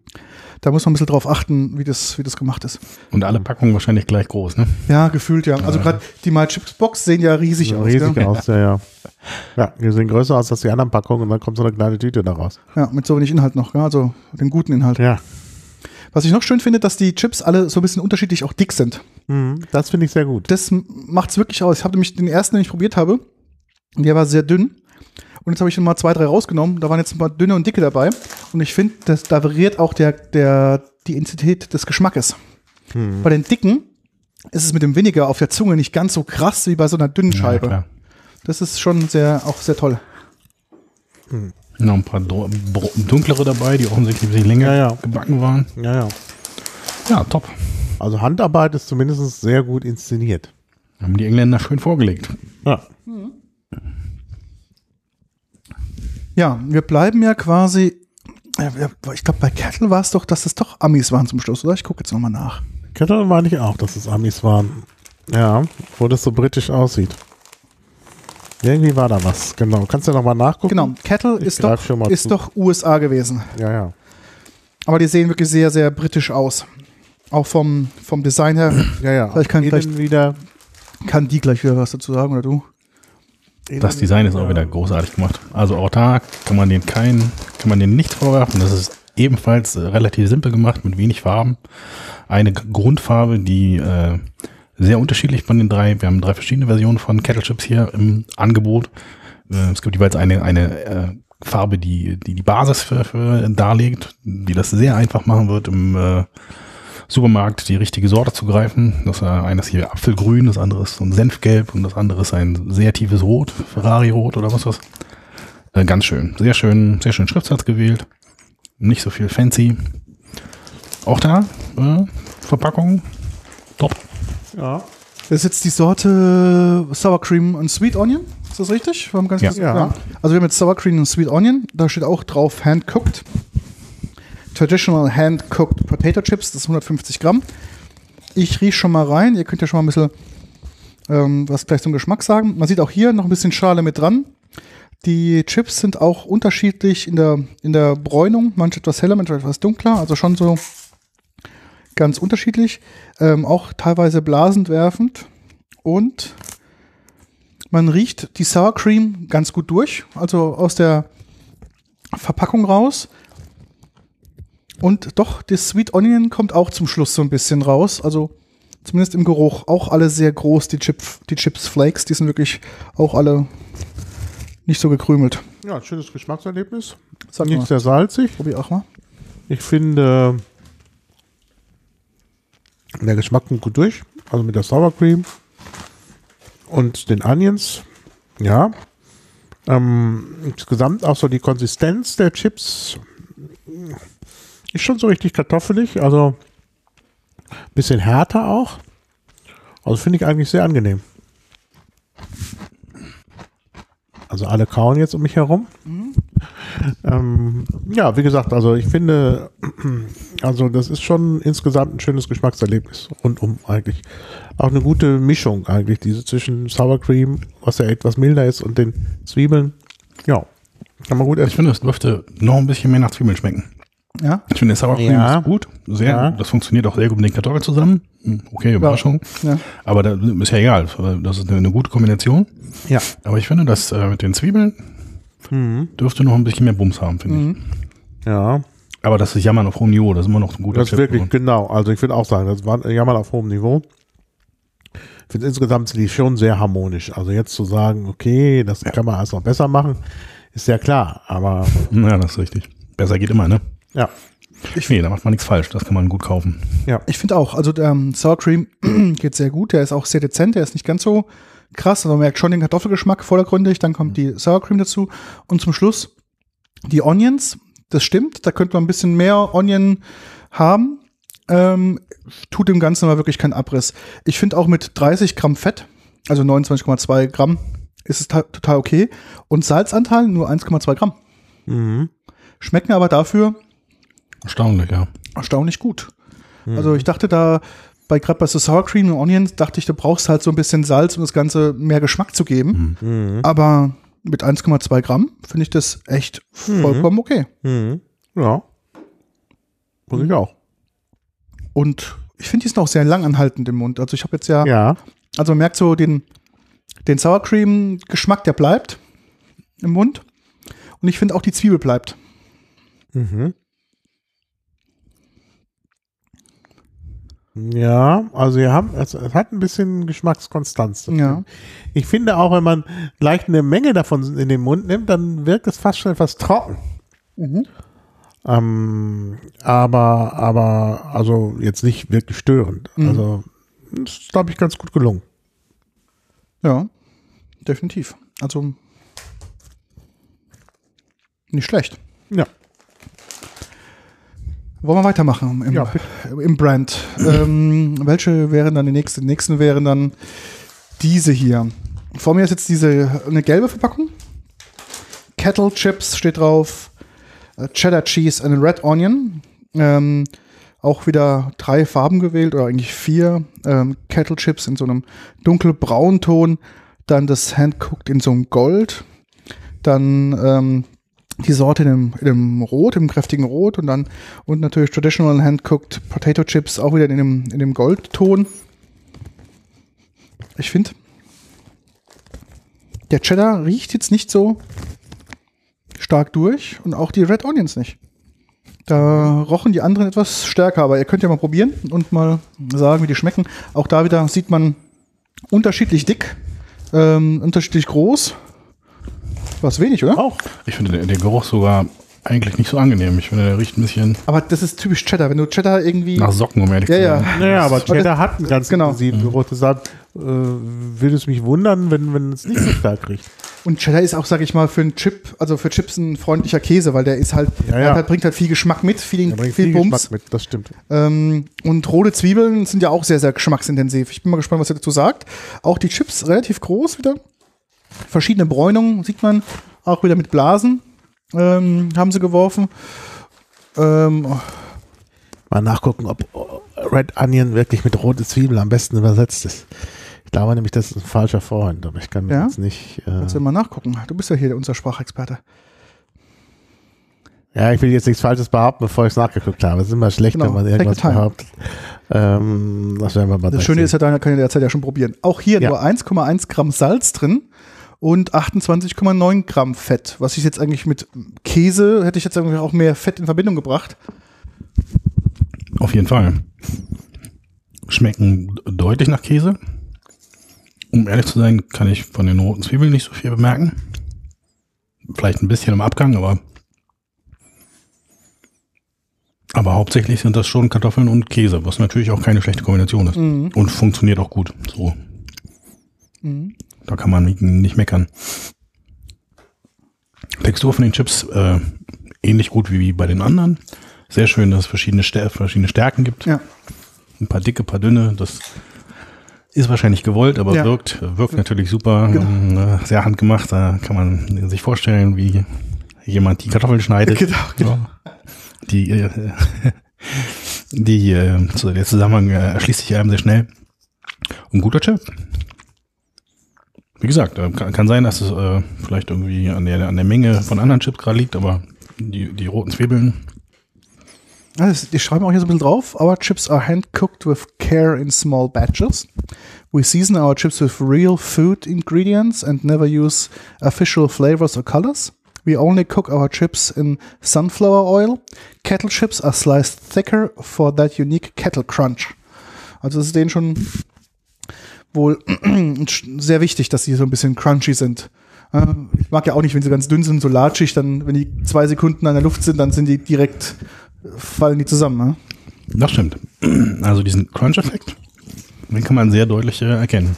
Da muss man ein bisschen drauf achten, wie das, wie das gemacht ist. Und alle Packungen wahrscheinlich gleich groß, ne? Ja, gefühlt ja. Also gerade die My Chips Box sehen ja riesig aus. riesig gell? aus, ja, ja. Ja, die sehen größer aus als die anderen Packungen und dann kommt so eine kleine Tüte daraus. Ja, mit so wenig Inhalt noch, gell? also den guten Inhalt. Ja. Was ich noch schön finde, dass die Chips alle so ein bisschen unterschiedlich auch dick sind. Hm, das finde ich sehr gut. Das macht es wirklich aus. Ich habe nämlich den ersten, den ich probiert habe, der war sehr dünn. Und jetzt habe ich mal zwei, drei rausgenommen. Da waren jetzt ein paar dünne und dicke dabei. Und ich finde, das- da variiert auch der, der, die Intensität des Geschmackes. Bei den dicken ist es mit dem weniger auf der Zunge nicht ganz so krass wie bei so einer dünnen Scheibe. klar. das ist schon sehr, auch sehr toll. Noch ein paar dunklere dabei, die offensichtlich ein bisschen länger Ja, ja. gebacken waren. Ja, ja. Ja, top. Also Handarbeit ist zumindest sehr gut inszeniert. Haben die Engländer schön vorgelegt. Ja. Ja, wir bleiben ja quasi. äh, Ich glaube, bei Kettle war es doch, dass es doch Amis waren zum Schluss, oder? Ich gucke jetzt nochmal nach. Kettle meine ich auch, dass es Amis waren. Ja, wo das so britisch aussieht. Irgendwie war da was, genau. Kannst du noch mal nachgucken? Genau, Kettle Ich ist, doch, ist zu. doch USA gewesen. Ja, ja. Aber die sehen wirklich sehr, sehr britisch aus. Auch vom, vom Design her. Ja, ja. Vielleicht kann- vielleicht- wieder. Kann die gleich wieder was dazu sagen oder du? Das Design ist auch wieder großartig gemacht. Also auch da kann man den kein, kann man den nicht vorwerfen. Das ist ebenfalls äh, relativ simpel gemacht mit wenig Farben. Eine Grundfarbe, die äh, sehr unterschiedlich von den drei. Wir haben drei verschiedene Versionen von Kettle Chips hier im Angebot. Äh, es gibt jeweils eine eine äh, Farbe, die die die Basis für, für darlegt, die das sehr einfach machen wird im äh, Supermarkt die richtige Sorte zu greifen. Das äh, eine ist hier Apfelgrün, das andere ist so ein Senfgelb und das andere ist ein sehr tiefes Rot, Ferrari-Rot oder was was. Äh, ganz schön, sehr schön, sehr schön Schriftsatz gewählt. Nicht so viel fancy. Auch da äh, Verpackung top. Ja. Das ist jetzt die Sorte Sour Cream und Sweet Onion. Ist das richtig? Wir haben ganz Ja. Ja. Also wir haben jetzt Sour Cream und Sweet Onion. Da steht auch drauf Hand Cooked. Traditional Hand Cooked Potato Chips. Das ist 150 Gramm. Ich rieche schon mal rein. Ihr könnt ja schon mal ein bisschen ähm, was vielleicht zum Geschmack sagen. Man sieht auch hier noch ein bisschen Schale mit dran. Die Chips sind auch unterschiedlich in der, in der Bräunung. Manche etwas heller, manche etwas dunkler. Also schon so ganz unterschiedlich. Ähm, auch teilweise blasend werfend. Und man riecht die Sour Cream ganz gut durch. Also aus der Verpackung raus. Und doch, das Sweet Onion kommt auch zum Schluss so ein bisschen raus. Also zumindest im Geruch. Auch alle sehr groß, die, Chip, die Chips Flakes. Die sind wirklich auch alle nicht so gekrümelt. Ja, ein schönes Geschmackserlebnis. Sag Nicht mal, sehr salzig. probier auch mal. Ich finde, der Geschmack kommt gut durch. Also mit der Sour Cream und den Onions. Ja. Ähm, insgesamt auch so die Konsistenz der Chips ist schon so richtig kartoffelig. Also bisschen härter auch. Also finde ich eigentlich sehr angenehm. Also alle kauen jetzt um mich herum. Ähm, ja, wie gesagt, also ich finde, also das ist schon insgesamt ein schönes Geschmackserlebnis rundum eigentlich. Auch eine gute Mischung eigentlich, diese zwischen Sour Cream, was ja etwas milder ist, und den Zwiebeln. Ja, kann man gut Ich essen. finde, es dürfte noch ein bisschen mehr nach Zwiebeln schmecken. Ja, Ich finde, Sour Cream Ja. ist gut. Sehr, Ja. Das funktioniert auch sehr gut mit den Kartoffeln zusammen. Okay, Überraschung. ja. Aber da ist ja egal. Das ist eine, eine gute Kombination. Ja. Aber ich finde, dass äh, mit den Zwiebeln Mhm. dürfte noch ein bisschen mehr Bums haben, finde Mhm. ich. Ja, Aber das ist Jammern auf hohem Niveau. Das ist immer noch ein guter das ist Chip. wirklich, genau. Also ich würde auch sagen, das war ja mal auf hohem Niveau. Ich finde insgesamt sind die schon sehr harmonisch. Also jetzt zu sagen, okay, das kann man alles noch besser machen, ist ja klar. Aber Ja, das ist richtig. Besser geht immer, ne? Ja, Ich nee, da macht man nichts falsch. Das kann man gut kaufen. ja. Ich finde auch, also der ähm, Sour Cream geht sehr gut. Der ist auch sehr dezent, der ist nicht ganz so krass. Also man merkt schon den Kartoffelgeschmack vordergründig. Dann kommt die Sour Cream dazu. Und zum Schluss die Onions. Das stimmt, da könnte man ein bisschen mehr Onion haben. Ähm, tut dem Ganzen aber wirklich keinen Abriss. Ich finde auch mit 30 Gramm Fett, also 29,2 Gramm, ist es ta- total okay. Und Salzanteil nur 1,2 Gramm. Mhm. Schmecken aber dafür Erstaunlich, ja. erstaunlich gut. Also ich dachte da, bei gerade bei so Sour Cream und Onions, dachte ich, du brauchst halt so ein bisschen Salz, um das Ganze mehr Geschmack zu geben. Mhm. Aber mit 1,2 Gramm finde ich das echt vollkommen okay. Mhm. Ja. Muss ich auch. Und ich finde, die sind auch sehr langanhaltend im Mund. Also ich habe jetzt ja, Ja. also man merkt so den, den Sour Cream Geschmack, der bleibt im Mund. Und ich finde auch die Zwiebel bleibt. Mhm. Ja, also ihr habt, es, es hat ein bisschen Geschmackskonstanz. Ja. Ich finde auch, wenn man gleich eine Menge davon in den Mund nimmt, dann wirkt es fast schon etwas trocken. Mhm. Ähm, aber, aber, also jetzt nicht wirklich störend. Mhm. Also, das ist, glaube ich, ganz gut gelungen. Ja, definitiv. Also nicht schlecht. Ja. Wollen wir weitermachen im, Ja, im Brand? ähm, welche wären dann die nächsten? Die nächsten wären dann diese hier. Vor mir ist jetzt diese eine gelbe Verpackung. Kettle Chips steht drauf. äh, Cheddar Cheese and Red Onion. Ähm, auch wieder drei Farben gewählt oder eigentlich vier. Ähm, Kettle Chips in so einem dunkelbraunen Ton. Dann das Handcooked in so einem Gold. Dann ähm, die Sorte in einem, in einem Rot, im kräftigen Rot und dann und natürlich Traditional Hand-Cooked Potato Chips auch wieder in dem, in dem Goldton. Ich finde, der Cheddar riecht jetzt nicht so stark durch und auch die Red Onions nicht. Da rochen die anderen etwas stärker, aber ihr könnt ja mal probieren und mal sagen, wie die schmecken. Auch da wieder sieht man unterschiedlich dick, ähm, unterschiedlich groß. Was wenig, oder? Auch. Ich finde den, den Geruch sogar eigentlich nicht so angenehm. Ich finde, der riecht ein bisschen Aber das ist typisch Cheddar. Wenn du Cheddar irgendwie. nach Socken, um ehrlich Ja, zu ja. sein. Naja, aber das- Cheddar hat einen ganz Genau. intensiven Geruch. Deshalb äh, würde es mich wundern, wenn, wenn es nicht so stark riecht. Und Cheddar ist auch, sag ich mal, für einen Chip, also für Chips ein freundlicher Käse, weil der ist halt, Ja, der ja. Halt, bringt halt viel Geschmack mit, viel, Der bringt viel, viel Bums. Geschmack mit, das stimmt. Ähm, und rote Zwiebeln sind ja auch sehr, sehr geschmacksintensiv. Ich bin mal gespannt, was er dazu sagt. Auch die Chips relativ groß wieder. Verschiedene Bräunungen sieht man. Auch wieder mit Blasen ähm, haben sie geworfen. Ähm, Mal nachgucken, ob Red Onion wirklich mit rote Zwiebel am besten übersetzt ist. Ich glaube nämlich, das ist ein falscher Freund, aber ich kann Ja? jetzt nicht. Äh, kannst du mal nachgucken. Du bist ja hier unser Sprachexperte. ja, ich will jetzt nichts Falsches behaupten, bevor ich es nachgeguckt habe. Es ist immer schlecht, Genau. wenn man irgendwas behauptet. Ähm, das werden wir mal Das Schöne sehen. ist ja, da kann ihr derzeit ja schon probieren. Auch hier Ja. nur 1,1 Gramm Salz drin und 28,9 Gramm Fett. Was ich jetzt eigentlich mit Käse, hätte ich jetzt irgendwie auch mehr Fett in Verbindung gebracht. Auf jeden Fall. Schmecken deutlich nach Käse. Um ehrlich zu sein, kann ich von den roten Zwiebeln nicht so viel bemerken. Vielleicht ein bisschen im Abgang, aber aber hauptsächlich sind das schon Kartoffeln und Käse, was natürlich auch keine schlechte Kombination ist. Und funktioniert auch gut. So. Da kann man nicht- meckern. Textur von den Chips äh, ähnlich gut wie bei den anderen. Sehr schön, dass es verschiedene, Stär verschiedene Stärken gibt. Ja. Ein paar dicke, paar dünne. Das ist wahrscheinlich gewollt, aber Ja. wirkt, wirkt natürlich super. Genau. äh, Sehr handgemacht. Da kann man sich vorstellen, wie jemand die Kartoffeln schneidet. Genau, genau. Die, äh, die, äh, der Zusammenhang äh, erschließt sich einem sehr schnell. Und guter Chip. Wie gesagt, äh, kann, sein, dass es äh, vielleicht irgendwie an der, an der Menge von anderen Chips gerade liegt, aber die, die roten Zwiebeln, das- Die schreiben auch hier so ein bisschen drauf. Our chips are hand-cooked with care in small batches. We season our chips with real food ingredients and never use official flavors or colors. We only cook our chips in sunflower oil. Kettle chips are sliced thicker for that unique kettle crunch. Also es ist denen schon wohl sehr wichtig, dass sie so ein bisschen crunchy sind. Ich mag ja auch nicht, wenn sie ganz dünn sind, so latschig, dann, wenn die zwei Sekunden an der Luft sind, dann sind die direkt, fallen die zusammen. Ne? Das stimmt. Also diesen Crunch-Effekt, den kann man sehr deutlich äh, erkennen.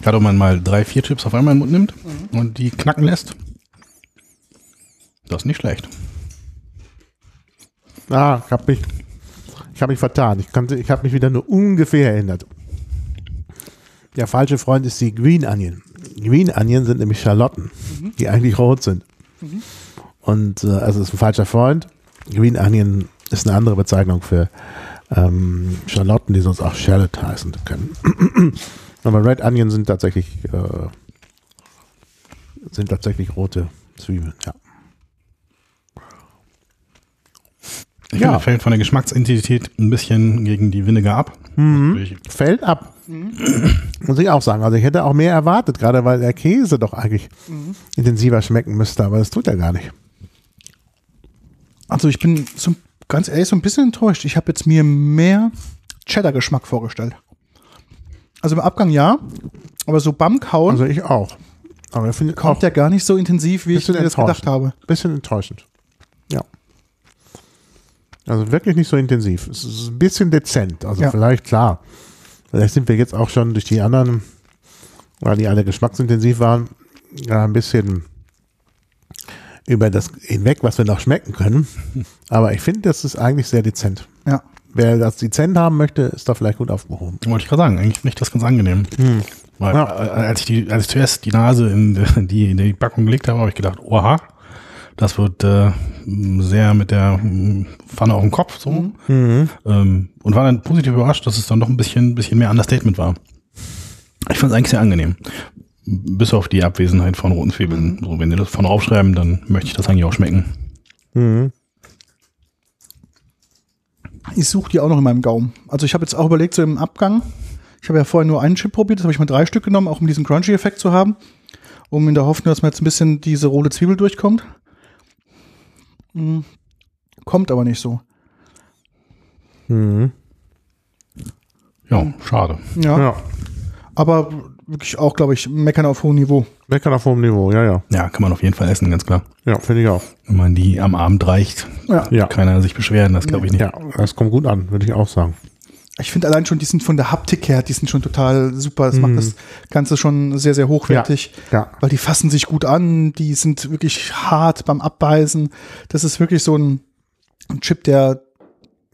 Gerade wenn man mal drei, vier Chips auf einmal in den Mund nimmt und die knacken lässt. Das ist nicht schlecht. Ah, ich habe mich, ich hab mich vertan. Ich, ich habe mich wieder nur ungefähr erinnert. Der falsche Freund ist die Green Onion. Green Onion sind nämlich Schalotten, die eigentlich rot sind. Und äh, also ist ein falscher Freund. Green Onion ist eine andere Bezeichnung für ähm, Schalotten, die sonst auch Shallot heißen können. Aber Red Onion sind tatsächlich äh, sind tatsächlich rote Zwiebeln. Ja. Ich Ja. finde, fällt von der Geschmacksintensität ein bisschen gegen die Vinegar ab. Mhm. Fällt ab. Muss ich auch sagen. Also ich hätte auch mehr erwartet, gerade weil der Käse doch eigentlich intensiver schmecken müsste, aber das tut er gar nicht. Also ich bin so, ganz ehrlich so ein bisschen enttäuscht. Ich habe jetzt mir mehr Cheddar-Geschmack vorgestellt. Also im Abgang ja, aber so beim Kauen Also ich auch. Aber ich finde kommt der gar nicht so intensiv, wie ich mir das gedacht habe. ein bisschen enttäuschend. Ja. Also wirklich nicht so intensiv. Es ist ein bisschen dezent. Also Ja. vielleicht, klar. Vielleicht sind wir jetzt auch schon durch die anderen, weil die alle geschmacksintensiv waren, ein bisschen über das hinweg, was wir noch schmecken können. Aber ich finde, das ist eigentlich sehr dezent. Ja. Wer das dezent haben möchte, ist da vielleicht gut aufgehoben. Wollte ich gerade sagen, eigentlich finde ich das ganz angenehm. Weil Ja. äh, als, ich die, als ich zuerst die Nase in die, in die Packung gelegt habe, habe ich gedacht, oha, das wird äh, sehr mit der mm, Pfanne auf dem Kopf so. Ähm, und war dann positiv überrascht, dass es dann doch ein bisschen, bisschen mehr Understatement war. Ich fand es eigentlich sehr angenehm. bis auf die Abwesenheit von roten Zwiebeln. So, wenn die das von draufschreiben, dann möchte ich das eigentlich auch schmecken. Mhm. Ich suche die auch noch in meinem Gaumen. Also ich habe jetzt auch überlegt, so im Abgang, ich habe ja vorher nur einen Chip probiert, das habe ich mal drei Stück genommen, auch um diesen Crunchy-Effekt zu haben, um in der Hoffnung, dass man jetzt ein bisschen diese rote Zwiebel durchkommt. Hm. Kommt aber nicht so. Mhm. Ja, schade. Ja. Ja. Aber wirklich auch, glaube ich, meckern auf hohem Niveau. Meckern auf hohem Niveau, ja, ja. Ja, kann man auf jeden Fall essen, ganz klar. Ja, finde ich auch. Wenn man die am Abend reicht, Ja. Ja. keiner sich beschweren, das glaube ich nicht. Ja, das kommt gut an, würde ich auch sagen. Ich finde allein schon, die sind von der Haptik her, die sind schon total super. Das macht das Ganze schon sehr, sehr hochwertig. Ja. Weil die fassen sich gut an, die sind wirklich hart beim Abbeißen. Das ist wirklich so ein, ein Chip, der,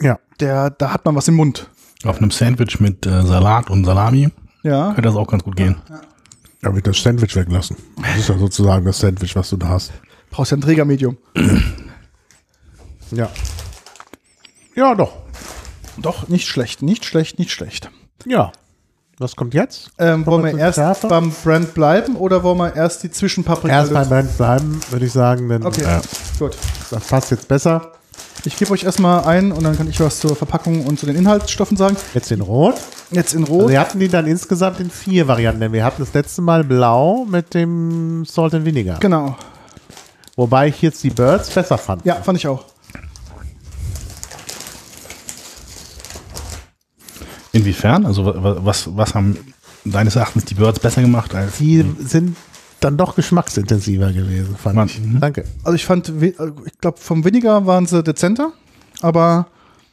Ja. der, da hat man was im Mund. Auf einem Sandwich mit äh, Salat und Salami Ja. könnte das auch ganz gut gehen. Da wird das Sandwich weglassen. Das ist ja sozusagen das Sandwich, was du da hast. Brauchst ja ein Trägermedium. Ja. Ja, doch. Doch, nicht schlecht, nicht schlecht, nicht schlecht. Ja. Was kommt jetzt? Ähm, wollen wir erst Schärfe? beim Brand bleiben oder wollen wir erst die Zwischenpaprika Erst beim? Brand bleiben, würde ich sagen, denn Okay, Ja. gut. das passt jetzt besser. Ich gebe euch erstmal ein und dann kann ich was zur Verpackung und zu den Inhaltsstoffen sagen. Jetzt in Rot. Jetzt in Also Rot. wir hatten die dann insgesamt in vier Varianten. Denn wir hatten das letzte Mal blau mit dem Salt and Vinegar. Genau. Wobei ich jetzt die Birds besser fand. Ja, fand ich auch. Inwiefern? Also wa- wa- was, was haben deines Erachtens die Birds besser gemacht als Die sind dann doch geschmacksintensiver gewesen, fand Man- ich. mhm. Danke. Also ich fand, äh, ich glaube, vom Vinegar waren sie dezenter, aber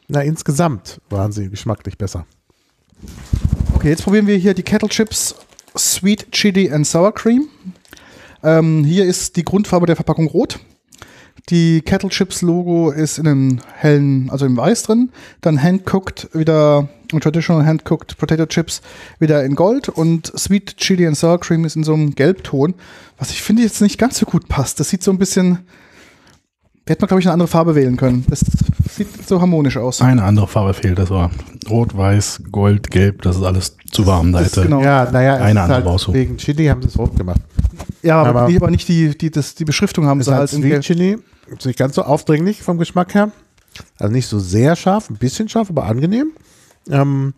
Na, insgesamt waren sie geschmacklich besser. okay, jetzt probieren wir hier die Kettle Chips Sweet Chili and Sour Cream. Ähm, hier ist die Grundfarbe der Verpackung rot. Die Kettle Chips Logo ist in einem hellen, also im Weiß drin. Dann Hand-Cooked wieder, Traditional Hand-Cooked Potato Chips wieder in Gold und Sweet Chili and Sour Cream ist in so einem Gelbton, was ich finde jetzt nicht ganz so gut passt. Das sieht so ein bisschen, hätte man glaube ich eine andere Farbe wählen können. Das sieht so harmonisch aus. eine andere Farbe fehlt? Das war Rot, Weiß, Gold, Gelb, das ist alles zu warm. Da Das ist hätte genau. Ja, naja, Eine andere halt raussuchen. wegen Chili haben sie es rot gemacht. Ja, aber, Aber- nicht, aber nicht die, die, das, die Beschriftung haben sie ist halt Sweet. Chili. Ist nicht ganz so aufdringlich vom Geschmack her. Also nicht so sehr scharf, ein bisschen scharf, aber angenehm. Ähm,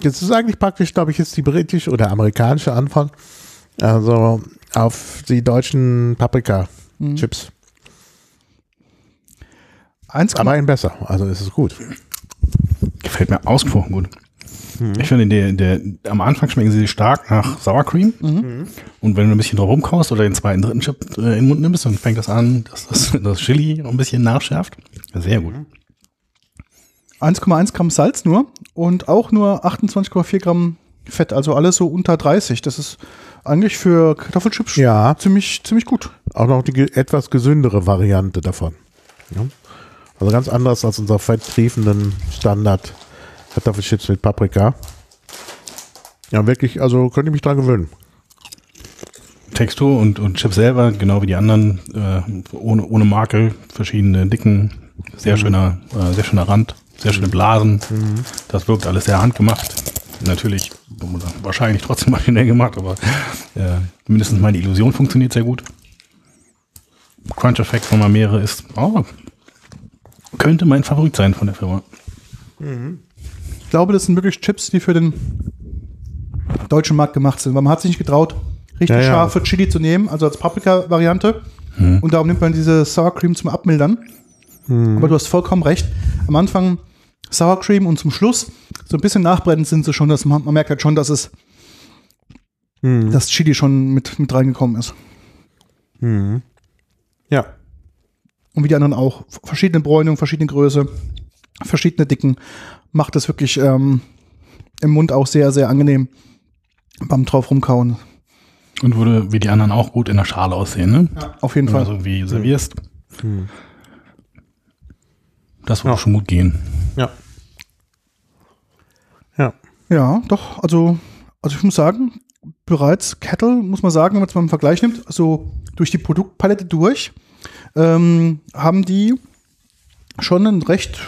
jetzt ist eigentlich praktisch, glaube ich, jetzt die britische oder amerikanische Antwort. Also auf die deutschen Paprika-Chips. Eins Aber ein besser. Also ist es gut. gefällt mir ausgesprochen gut. Mhm. Ich finde, der, der, am Anfang schmecken sie stark nach Sour Cream. Mhm. Und wenn du ein bisschen drauf rumkaust oder den zweiten, dritten Chip äh, in den Mund nimmst, dann fängt das an, dass das, das Chili noch ein bisschen nachschärft. Sehr gut. 1,1 Gramm Salz nur und auch nur 28,4 Gramm Fett, also alles so unter 30. Das ist eigentlich für Kartoffelchips Ja. ziemlich, ziemlich gut. Auch noch die etwas gesündere Variante davon. Ja. Also ganz anders als unser fetttriefenden Standard Kartoffelchips mit Paprika. Ja, wirklich, also könnte ich mich dran gewöhnen. Textur und, und Chip selber, genau wie die anderen, äh, ohne, ohne Makel, verschiedene Dicken, sehr schöner, äh, sehr schöner Rand, sehr schöne Blasen. Das wirkt alles sehr handgemacht. Natürlich, wahrscheinlich trotzdem maschinell gemacht, aber äh, mindestens meine Illusion funktioniert sehr gut. Crunch-Effekt, wenn man mehrere ist, oh, könnte mein Favorit sein von der Firma. Ich glaube, das sind wirklich Chips, die für den deutschen Markt gemacht sind, weil man hat sich nicht getraut, richtig Ja, ja. scharfe Chili zu nehmen, also als Paprika-Variante. Und darum nimmt man diese Sour Cream zum Abmildern. Aber du hast vollkommen recht. Am Anfang Sour Cream und zum Schluss so ein bisschen nachbrennend sind sie schon, dass man, man merkt halt schon, dass es das Chili schon mit, mit reingekommen ist. Ja. Und wie die anderen auch. Verschiedene Bräunungen, verschiedene Größe, verschiedene Dicken. Macht es wirklich ähm, im Mund auch sehr, sehr angenehm beim drauf rumkauen. Und würde wie die anderen auch gut in der Schale aussehen, ne? Auf jeden Wenn Fall. so wie servierst. Das würde schon gut gehen. Ja. Ja. Ja, doch. Also, also ich muss sagen, bereits Kettle, muss man sagen, wenn man es mal im Vergleich nimmt, also durch die Produktpalette durch, ähm, haben die schon ein recht,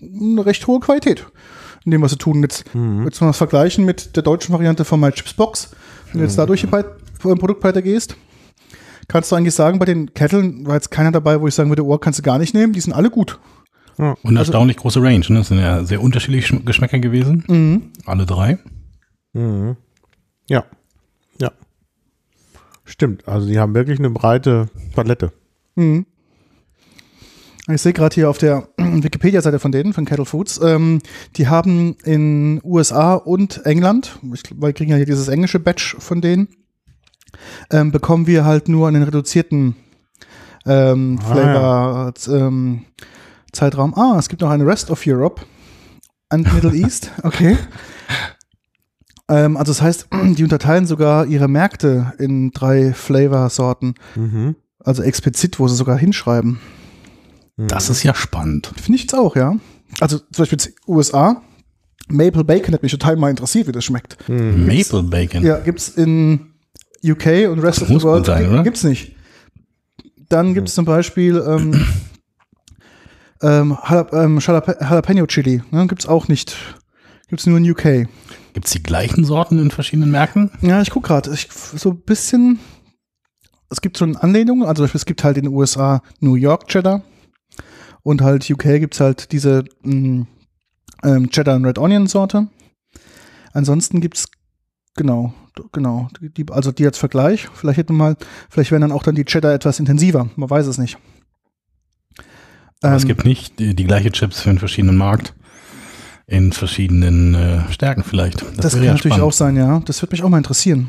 eine recht hohe Qualität in dem, was sie tun. Jetzt, jetzt mal das vergleichen mit der deutschen Variante von My Chips Box, Wenn du jetzt da durch die Pal- Produktpalette gehst, kannst du eigentlich sagen, bei den Ketteln war jetzt keiner dabei, wo ich sagen würde, oh, kannst du gar nicht nehmen, die sind alle gut. Und erstaunlich große Range. Ne? Das sind ja sehr unterschiedliche Schm- Geschmäcker gewesen. Mhm. Alle drei. Mhm. Ja. Ja. Stimmt. Also die haben wirklich eine breite Palette. Mhm. Ich sehe gerade hier auf der Wikipedia-Seite von denen, von Kettle Foods, ähm, die haben in USA und England, ich, wir kriegen ja hier dieses englische Batch von denen, ähm, bekommen wir halt nur einen reduzierten ähm, Ah, Flavor ähm, Zeitraum. Ah, es gibt noch eine Rest of Europe and Middle East, okay. Ähm, also das heißt, die unterteilen sogar ihre Märkte in drei Flavor-Sorten, Mhm. Also explizit, wo sie sogar hinschreiben. Das ist ja spannend. Finde ich jetzt auch, ja. Also zum Beispiel USA, Maple Bacon hat mich total mal interessiert, wie das schmeckt. Maple Bacon. Ja, gibt's in UK und Rest Das of the World sein, gi- oder? gibt's nicht. Dann gibt's zum Beispiel ähm, ähm, ähm, Jalap Jalapeno Chili. Ne, gibt's auch nicht. Gibt's nur in UK. Gibt es die gleichen Sorten in verschiedenen Märkten? Ja, ich guck gerade. So ein bisschen. Es gibt schon Anlehnungen. Also es gibt halt in den USA New York Cheddar. Und halt UK gibt's halt diese mh, ähm, Cheddar und Red Onion Sorte. Ansonsten gibt's genau, d- genau, die, also die als Vergleich. Vielleicht hätten wir mal, vielleicht wären dann auch dann die Cheddar etwas intensiver. Man weiß es nicht. Aber es Ähm, gibt nicht die, die gleiche Chips für einen verschiedenen Markt. In verschiedenen äh, Stärken vielleicht. Das, wäre kann ja natürlich spannend. auch sein, ja. Das würde mich auch mal interessieren.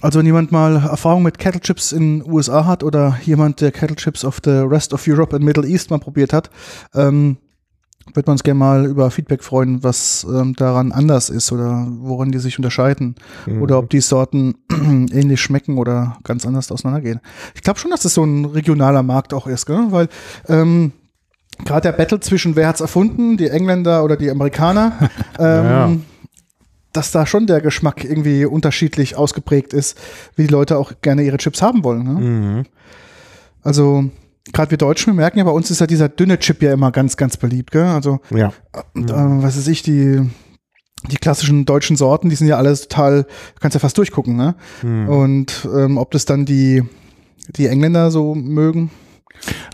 Also wenn jemand mal Erfahrung mit Kettle Chips in den USA hat oder jemand, der Kettle Chips of the Rest of Europe and Middle East mal probiert hat, ähm, würde man uns gerne mal über Feedback freuen, was ähm, daran anders ist oder worin die sich unterscheiden oder ob die Sorten ähnlich schmecken oder ganz anders auseinandergehen. Ich glaube schon, dass das so ein regionaler Markt auch ist, gell? weil ähm, gerade der Battle zwischen wer hat's erfunden, die Engländer oder die Amerikaner, ähm, Ja. Dass da schon der Geschmack irgendwie unterschiedlich ausgeprägt ist, wie die Leute auch gerne ihre Chips haben wollen. Ne? Mhm. Also gerade wir Deutschen, wir merken ja, bei uns ist ja dieser dünne Chip ja immer ganz, ganz beliebt. Gell? Also Ja. äh, was weiß ich, die die klassischen deutschen Sorten, die sind ja alles total, du kannst ja fast durchgucken, ne? Und ähm, ob das dann die, die Engländer so mögen,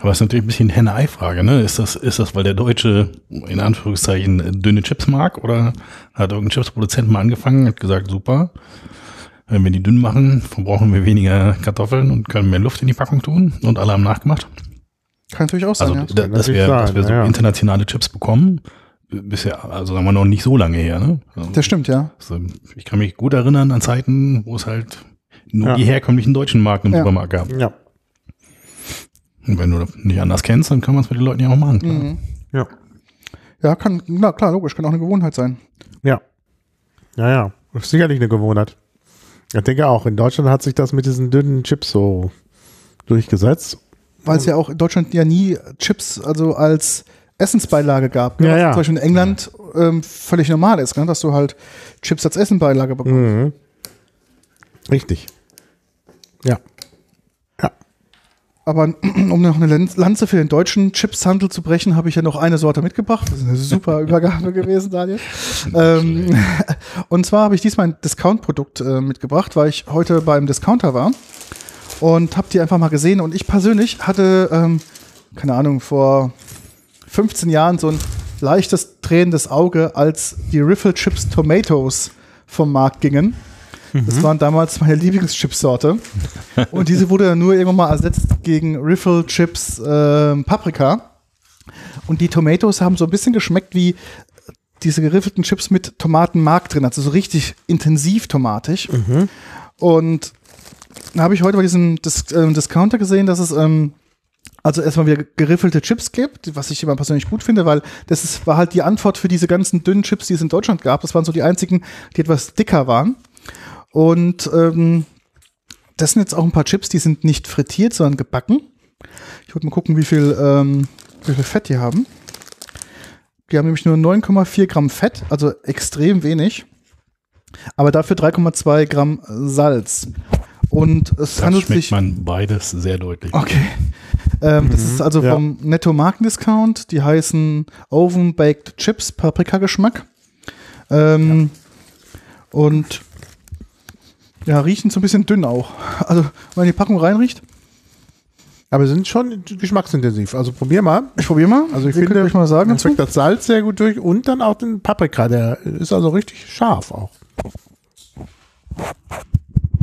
Aber es ist natürlich ein bisschen Henne-Ei-Frage, ne? Ist das, ist das, weil der Deutsche in Anführungszeichen dünne Chips mag oder hat irgendein Chipsproduzent mal angefangen, hat gesagt, super, wenn wir die dünn machen, verbrauchen wir weniger Kartoffeln und können mehr Luft in die Packung tun und alle haben nachgemacht. kann natürlich auch sein, Also, ja. da, dass wir, sein, dass wir so ja, ja. internationale Chips bekommen, bisher, also sagen wir noch nicht so lange her, ne? Also, Das stimmt, ja. also, ich kann mich gut erinnern an Zeiten, wo es halt nur Ja. die herkömmlichen deutschen Marken im Ja. Supermarkt gab. Ja. Und wenn du nicht anders kennst, dann kann man es mit den Leuten ja auch machen. Mhm. Ja. Ja, kann, na klar, logisch, kann auch eine Gewohnheit sein. Ja. Ja, ja. Ist sicherlich eine Gewohnheit. Ich denke auch, in Deutschland hat sich das mit diesen dünnen Chips so durchgesetzt. Weil es ja auch in Deutschland ja nie Chips also als Essensbeilage gab. ne? Ja, Was ja. Zum Beispiel in England ähm, völlig normal ist, ne? dass du halt Chips als Essenbeilage bekommst. Mhm. Richtig. Ja. Aber um noch eine Lan- Lanze für den deutschen Chipshandel zu brechen, habe ich ja noch eine Sorte mitgebracht. Das ist eine super Übergabe gewesen, Daniel. Ähm, und zwar habe ich diesmal ein Discount-Produkt äh, mitgebracht, weil ich heute beim Discounter war und habe die einfach mal gesehen. Und ich persönlich hatte, ähm, keine Ahnung, vor 15 Jahren so ein leichtes tränendes Auge, als die Riffle Chips Tomatoes vom Markt gingen. Das waren damals meine Lieblingschipsorte. Und diese wurde dann nur irgendwann mal ersetzt gegen Riffle Chips ähm, Paprika. Und die Tomatoes haben so ein bisschen geschmeckt wie diese geriffelten Chips mit Tomatenmark drin, also so richtig intensiv tomatisch. Und da habe ich heute bei diesem Dis ähm, Discounter gesehen, dass es ähm, also erstmal wieder geriffelte Chips gibt, was ich immer persönlich gut finde, weil das ist, war halt die Antwort für diese ganzen dünnen Chips, die es in Deutschland gab. Das waren so die einzigen, die etwas dicker waren. Und ähm, das sind jetzt auch ein paar Chips, die sind nicht frittiert, sondern gebacken. Ich wollte mal gucken, wie viel, ähm, wie viel Fett die haben. Die haben nämlich nur 9,4 Gramm Fett, also extrem wenig. Aber dafür 3,2 Gramm Salz. Und es Das handelt schmeckt sich. man beides sehr deutlich. Okay. Ähm, Das ist also ja. vom Netto Markendiscount. Die heißen Oven Baked Chips, Paprika-Geschmack. Ähm, Und Ja, riechen so ein bisschen dünn auch. Also, wenn man die Packung reinriecht, Aber sind schon geschmacksintensiv. Also probier mal. ich probiere mal. Also ich Ihr finde, euch mal sagen man schmeckt das Salz sehr gut durch und dann auch den Paprika. Der ist also richtig scharf auch.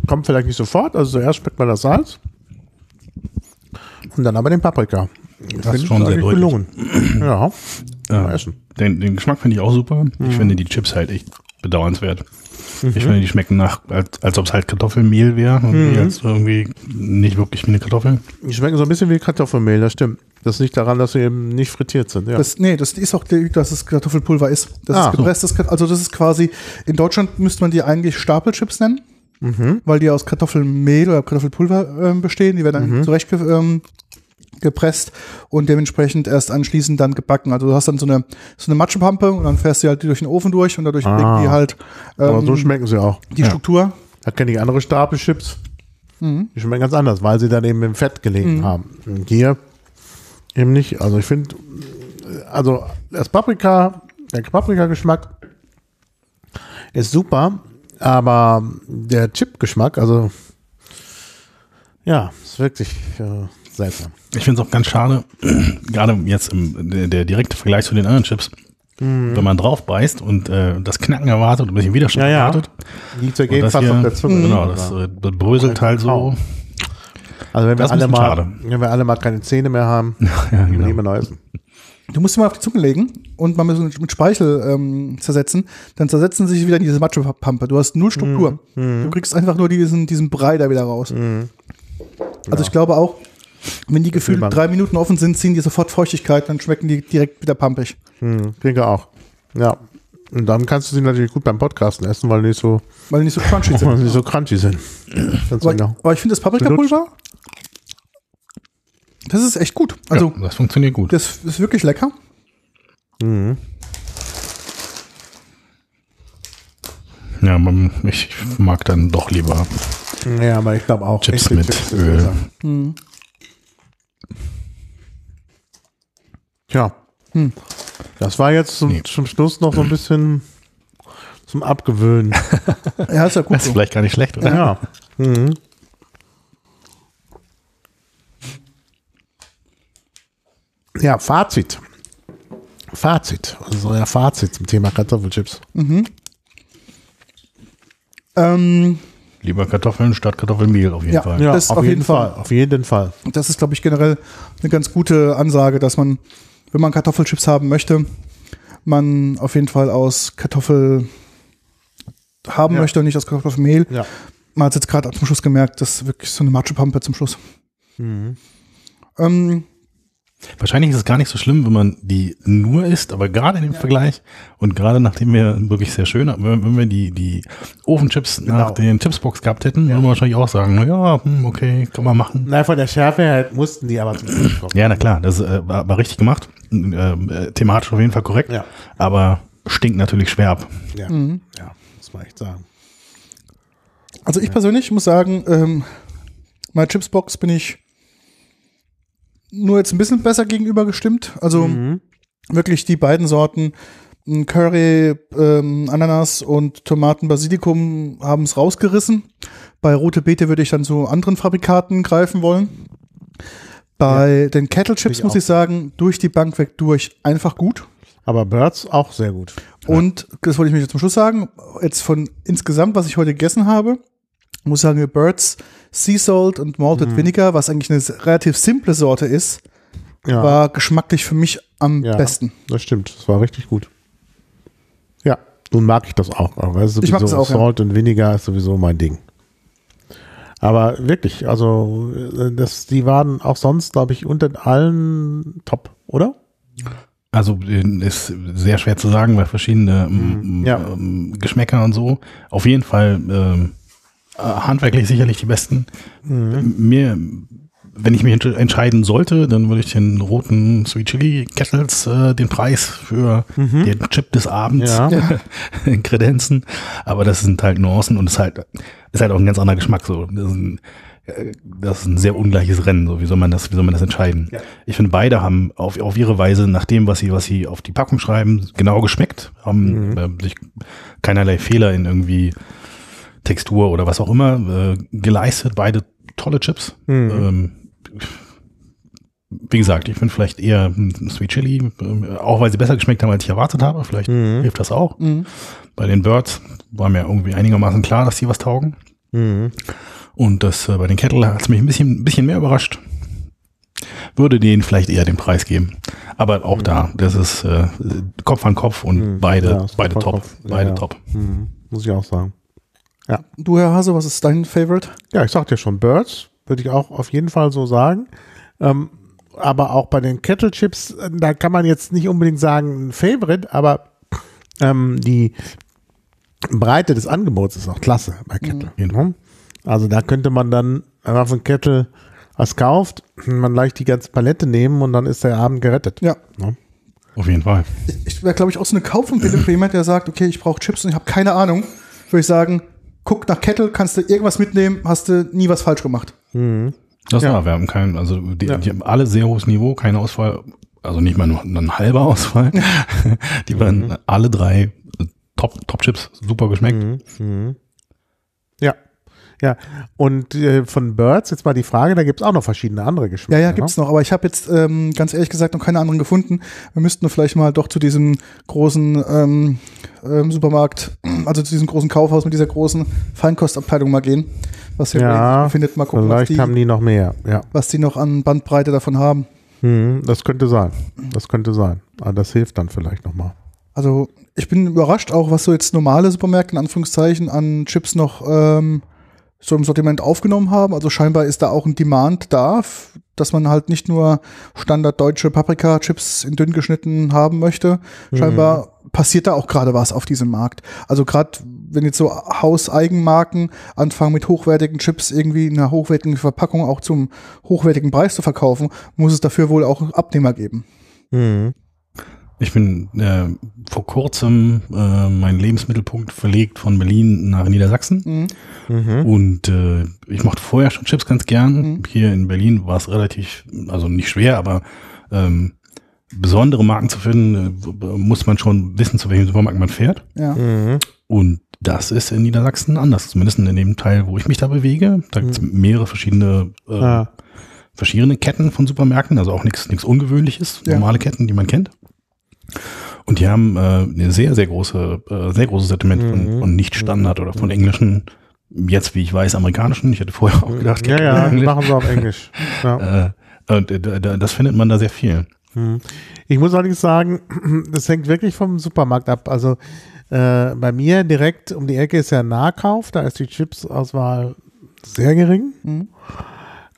Kommt vielleicht nicht sofort. Also zuerst schmeckt man das Salz und dann aber den Paprika. Ich Das ist finde, schon sehr deutlich. gelungen. Ja, Äh, essen. den, den Geschmack finde ich auch super. Mhm. Ich finde die Chips halt echt bedauernswert. Ich finde, die schmecken nach, als, als ob es halt Kartoffelmehl wäre. Mhm. Irgendwie Jetzt irgendwie nicht wirklich wie eine Kartoffel. Die schmecken so ein bisschen wie Kartoffelmehl, das stimmt. Das liegt daran, dass sie eben nicht frittiert sind. Ja. Das, nee, das ist auch, dass es Kartoffelpulver ist. Das Ah, ist gepresstes, Kat- also das ist quasi, in Deutschland müsste man die eigentlich Stapelchips nennen, Mhm. weil die aus Kartoffelmehl oder Kartoffelpulver ähm, bestehen. Die werden Mhm. dann zurecht ge ähm, gepresst und dementsprechend erst anschließend dann gebacken. Also du hast dann so eine, so eine Matschepampe und dann fährst du halt die durch den Ofen durch und dadurch Ah. kriegen die halt aber ähm, so schmecken sie auch. die Struktur. Da kenne ich andere Stapelchips. Mhm. Die schmecken ganz anders, weil sie dann eben im Fett gelegen haben. Und hier eben nicht. Also ich finde, also das Paprika, der Paprika-Geschmack ist super, aber der Chip-Geschmack, also ja, ist wirklich äh, seltsam. Ich finde es auch ganz schade, gerade jetzt im, der, der direkte Vergleich zu den anderen Chips, wenn man drauf beißt und äh, das Knacken erwartet und ein bisschen Widerstand Ja, ja. erwartet. Und das fast hier- auf der Zunge. Genau, das äh, bröselt halt so. also wenn wir, alle mal, schade. wenn wir alle mal keine Zähne mehr haben, Ja, genau. genau. immer neu essen. Du musst sie mal auf die Zunge legen und mal mit, mit Speichel ähm, zersetzen. Dann zersetzen sie sich wieder in diese Matschepampe. Du hast null Struktur. Mhm. Du kriegst einfach nur diesen, diesen Brei da wieder raus. Also ich glaube auch, wenn die gefühlt drei Minuten offen sind, ziehen die sofort Feuchtigkeit, dann schmecken die direkt wieder pampig. Hm, denke auch. Ja. Und dann kannst du sie natürlich gut beim Podcasten essen, weil die nicht so, Weil die nicht so crunchy weil sind. die nicht so crunchy sind. Ganz aber, genau. aber ich finde das Paprikapulver, das ist echt gut. Also ja, das funktioniert gut. das ist wirklich lecker. Ja, man, ich mag dann doch lieber Ja, aber ich glaube auch. Chips mit Öl. besser. Tja. Hm. Das war jetzt zum, Nee. zum Schluss noch so ein bisschen zum Abgewöhnen. Ja, ist ja gut Das ist so. vielleicht gar nicht schlecht, oder? Ja. Mhm. Ja, Fazit. Fazit. Also euer Fazit zum Thema Kartoffelchips. Ähm, Lieber Kartoffeln statt Kartoffelmehl auf jeden Ja. Fall. Ja, Das auf jeden Fall. Auf jeden Fall. das ist, glaube ich, generell eine ganz gute Ansage, dass man, wenn man Kartoffelchips haben möchte, man auf jeden Fall aus Kartoffel haben Ja. möchte und nicht aus Kartoffelmehl. Ja. Man hat jetzt gerade zum Schluss gemerkt, das ist wirklich so eine Matschepampe zum Schluss. Mhm. Ähm, Wahrscheinlich ist es gar nicht so schlimm, wenn man die nur isst, aber gerade in dem Vergleich und gerade nachdem wir wirklich sehr schön, wenn, wenn wir die, die Ofenchips nach den Chipsbox gehabt hätten, würde man wahrscheinlich auch sagen, na ja, hm, okay, kann man machen. Na, von der Schärfe her mussten die aber zum Schluss kommen. Ja, na klar, das äh, war, war richtig gemacht. Äh, thematisch auf jeden Fall korrekt, Ja. aber stinkt natürlich schwer ab. Ja. ja, muss man echt sagen. also ich persönlich muss sagen, ähm, meine Chipsbox bin ich nur jetzt ein bisschen besser gegenüber gestimmt. Also wirklich die beiden Sorten Curry, ähm, Ananas und Tomaten, Basilikum haben es rausgerissen. Bei Rote Beete würde ich dann zu anderen Fabrikaten greifen wollen. Bei den Kettle Chips Ich muss auch. ich sagen, durch die Bank weg durch einfach gut. Aber Birds auch sehr gut. Und das wollte ich mir zum Schluss sagen, jetzt von insgesamt, was ich heute gegessen habe, muss sagen, Birds Sea Salt und Malted Mhm. Vinegar, was eigentlich eine relativ simple Sorte ist, Ja, war geschmacklich für mich am ja, besten. Das stimmt, das war richtig gut. Ja, nun mag ich das auch. Ist Ich mag sowieso das auch, ja. Salt und Vinegar ist sowieso mein Ding. Aber wirklich, also äh, das, die waren auch sonst, glaube ich, unter allen top, oder? Also äh, ist sehr schwer zu sagen, weil verschiedene Mhm. Ja. ähm, Geschmäcker und so. Auf jeden Fall ähm, äh, handwerklich sicherlich die besten. Mhm. Mir, wenn ich mich entsch- entscheiden sollte, dann würde ich den roten Sweet Chili Kettles äh, den Preis für den Chip des Abends Mhm. Ja. kredenzen. Aber das sind halt Nuancen und es ist halt, ist halt auch ein ganz anderer Geschmack so. Das ist ein, äh, das ist ein sehr ungleiches Rennen. So, wie soll man das, wie soll man das entscheiden? Ich finde, beide haben auf, auf ihre Weise, nach dem, was sie, was sie auf die Packung schreiben, genau geschmeckt, haben äh, sich keinerlei Fehler in irgendwie Textur oder was auch immer äh, geleistet. Beide tolle Chips. Mhm. Ähm, wie gesagt, ich finde vielleicht eher Sweet Chili, äh, auch weil sie besser geschmeckt haben, als ich erwartet habe. Vielleicht Mhm. hilft das auch. Mhm. Bei den Birds war mir irgendwie einigermaßen klar, dass die was taugen. Mhm. Und das äh, bei den Kettle hat es mich ein bisschen, ein bisschen mehr überrascht. Würde denen vielleicht eher den Preis geben. Aber auch da, das ist äh, Kopf an Kopf und Mhm. beide, Ja, beide top. Kopf. Ja, beide ja. top. Mhm. Muss ich auch sagen. Du, Herr Hase, was ist dein Favorite? Ja, ich sagte ja schon, Birds würde ich auch auf jeden Fall so sagen. Ähm, aber auch bei den Kettle Chips, äh, da kann man jetzt nicht unbedingt sagen ein Favorite, aber ähm, die Breite des Angebots ist auch klasse bei Kettle. Mhm. Also da könnte man dann, wenn man von Kettle was kauft, man leicht die ganze Palette nehmen und dann ist der Abend gerettet. Ja. Ne? Auf jeden Fall. Ich wäre, glaube ich, auch so eine Kaufempfehlung für jemand, der sagt, okay, ich brauche Chips und ich habe keine Ahnung. Würde ich sagen, guck nach Kettle, kannst du irgendwas mitnehmen, hast du nie was falsch gemacht. Das Ja. war, wir haben kein, also die, Ja. die haben alle sehr hohes Niveau, keine Ausfall, also nicht mal nur ein halber Ausfall. die waren alle drei äh, Top, Top Chips, super geschmeckt. Mhm. Ja. Ja, und äh, von Birds, jetzt mal die Frage, da gibt es auch noch verschiedene andere Ja, Geschmäcker. ja, gibt's noch. Aber ich habe jetzt ähm, ganz ehrlich gesagt noch keine anderen gefunden. Wir müssten vielleicht mal doch zu diesem großen ähm, ähm, Supermarkt, also zu diesem großen Kaufhaus mit dieser großen Feinkostabteilung mal gehen. Was hier Ja, findet, mal gucken, was Vielleicht die, haben die noch mehr, ja. was die noch an Bandbreite davon haben. Mhm, das könnte sein. Das könnte sein. Aber das hilft dann vielleicht nochmal. Also ich bin überrascht auch, was so jetzt normale Supermärkte in Anführungszeichen an Chips noch ähm, so im Sortiment aufgenommen haben. Also scheinbar ist da auch ein Demand da, dass man halt nicht nur Standard deutsche Paprika-Chips in dünn geschnitten haben möchte. Scheinbar passiert da auch gerade was auf diesem Markt. Also gerade wenn jetzt so Hauseigenmarken anfangen mit hochwertigen Chips irgendwie in einer hochwertigen Verpackung auch zum hochwertigen Preis zu verkaufen, muss es dafür wohl auch Abnehmer geben. Mhm. Ich bin äh, vor kurzem äh, meinen Lebensmittelpunkt verlegt von Berlin nach Niedersachsen. Mhm. Mhm. Und äh, ich mochte vorher schon Chips ganz gern. Mhm. Hier in Berlin war es relativ, also nicht schwer, aber ähm, besondere Marken zu finden, äh, muss man schon wissen, zu welchem Supermarkt man fährt. Ja. Mhm. Und das ist in Niedersachsen anders, zumindest in dem Teil, wo ich mich da bewege. Da gibt es mehrere verschiedene, äh, Ah. verschiedene Ketten von Supermärkten, also auch nichts nichts Ungewöhnliches, Ja. normale Ketten, die man kennt. Und die haben äh, eine sehr, sehr große, äh, sehr großes Sortiment von, Mhm. von Nicht-Standard oder von englischen, jetzt wie ich weiß, amerikanischen. Ich hätte vorher auch gedacht, Ja, ja, Englisch. machen sie auf Englisch. Ja. Äh, und äh, da- da- das findet man da sehr viel. Mhm. Ich muss allerdings sagen, das hängt wirklich vom Supermarkt ab. Also äh, bei mir direkt um die Ecke ist ja Nahkauf, da ist die Chips-Auswahl sehr gering. Mhm.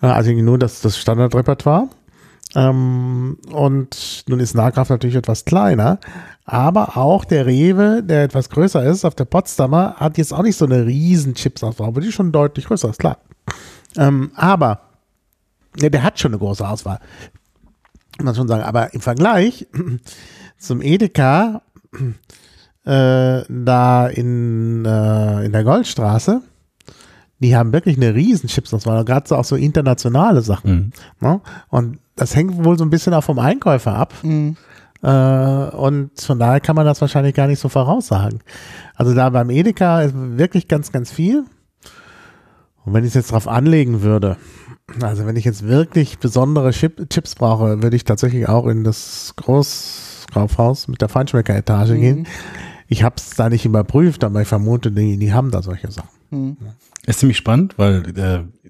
Also nur das, das Standardrepertoire. Ähm, und nun ist Nahkauf natürlich etwas kleiner, aber auch der Rewe, der etwas größer ist, auf der Potsdamer, hat jetzt auch nicht so eine riesen Chips-Auswahl, aber die ist schon deutlich größer, ist klar. Ähm, aber ja, der hat schon eine große Auswahl muss man schon sagen. Aber im Vergleich zum Edeka äh, da in, äh, in der Goldstraße, die haben wirklich eine riesen Chipsauswahl, gerade so auch so internationale Sachen. Mhm. Ne? Und das hängt wohl so ein bisschen auch vom Einkäufer ab. Mhm. Äh, und von daher kann man das wahrscheinlich gar nicht so voraussagen. Also da beim Edeka ist wirklich ganz, ganz viel. Und wenn ich es jetzt drauf anlegen würde, also wenn ich jetzt wirklich besondere Chip, Chips brauche, würde ich tatsächlich auch in das Großkaufhaus mit der Feinschmecker-Etage Mhm. gehen. Ich habe es da nicht überprüft, aber ich vermute, die, die haben da solche Sachen. Mhm. Ist ziemlich spannend, weil äh,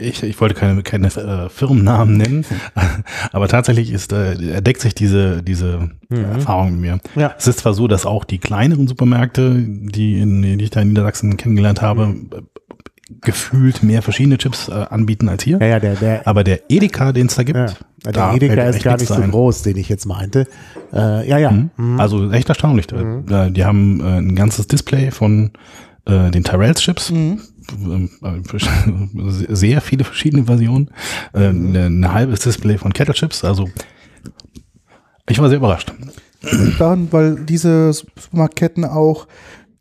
ich, ich wollte keine, keine äh, Firmennamen nennen, aber tatsächlich ist, äh, deckt sich diese, diese Erfahrung mit mir. Ja. Es ist zwar so, dass auch die kleineren Supermärkte, die, in, die ich da in Niedersachsen kennengelernt habe, äh, gefühlt mehr verschiedene Chips äh, anbieten als hier. Ja, ja, der, der, Aber der Edeka, den es da gibt, ja, der da Edeka ist gar nicht so ein. groß, den ich jetzt meinte. Äh, ja, ja. Mhm. Also echt erstaunlich. Äh, Die haben äh, ein ganzes Display von äh, den Tyrells Mhm. Ähm, äh, Sehr viele verschiedene Versionen. Äh, eine- Ein halbes Display von Kettle Chips. Also ich war sehr überrascht. daran, weil diese Supermarktketten auch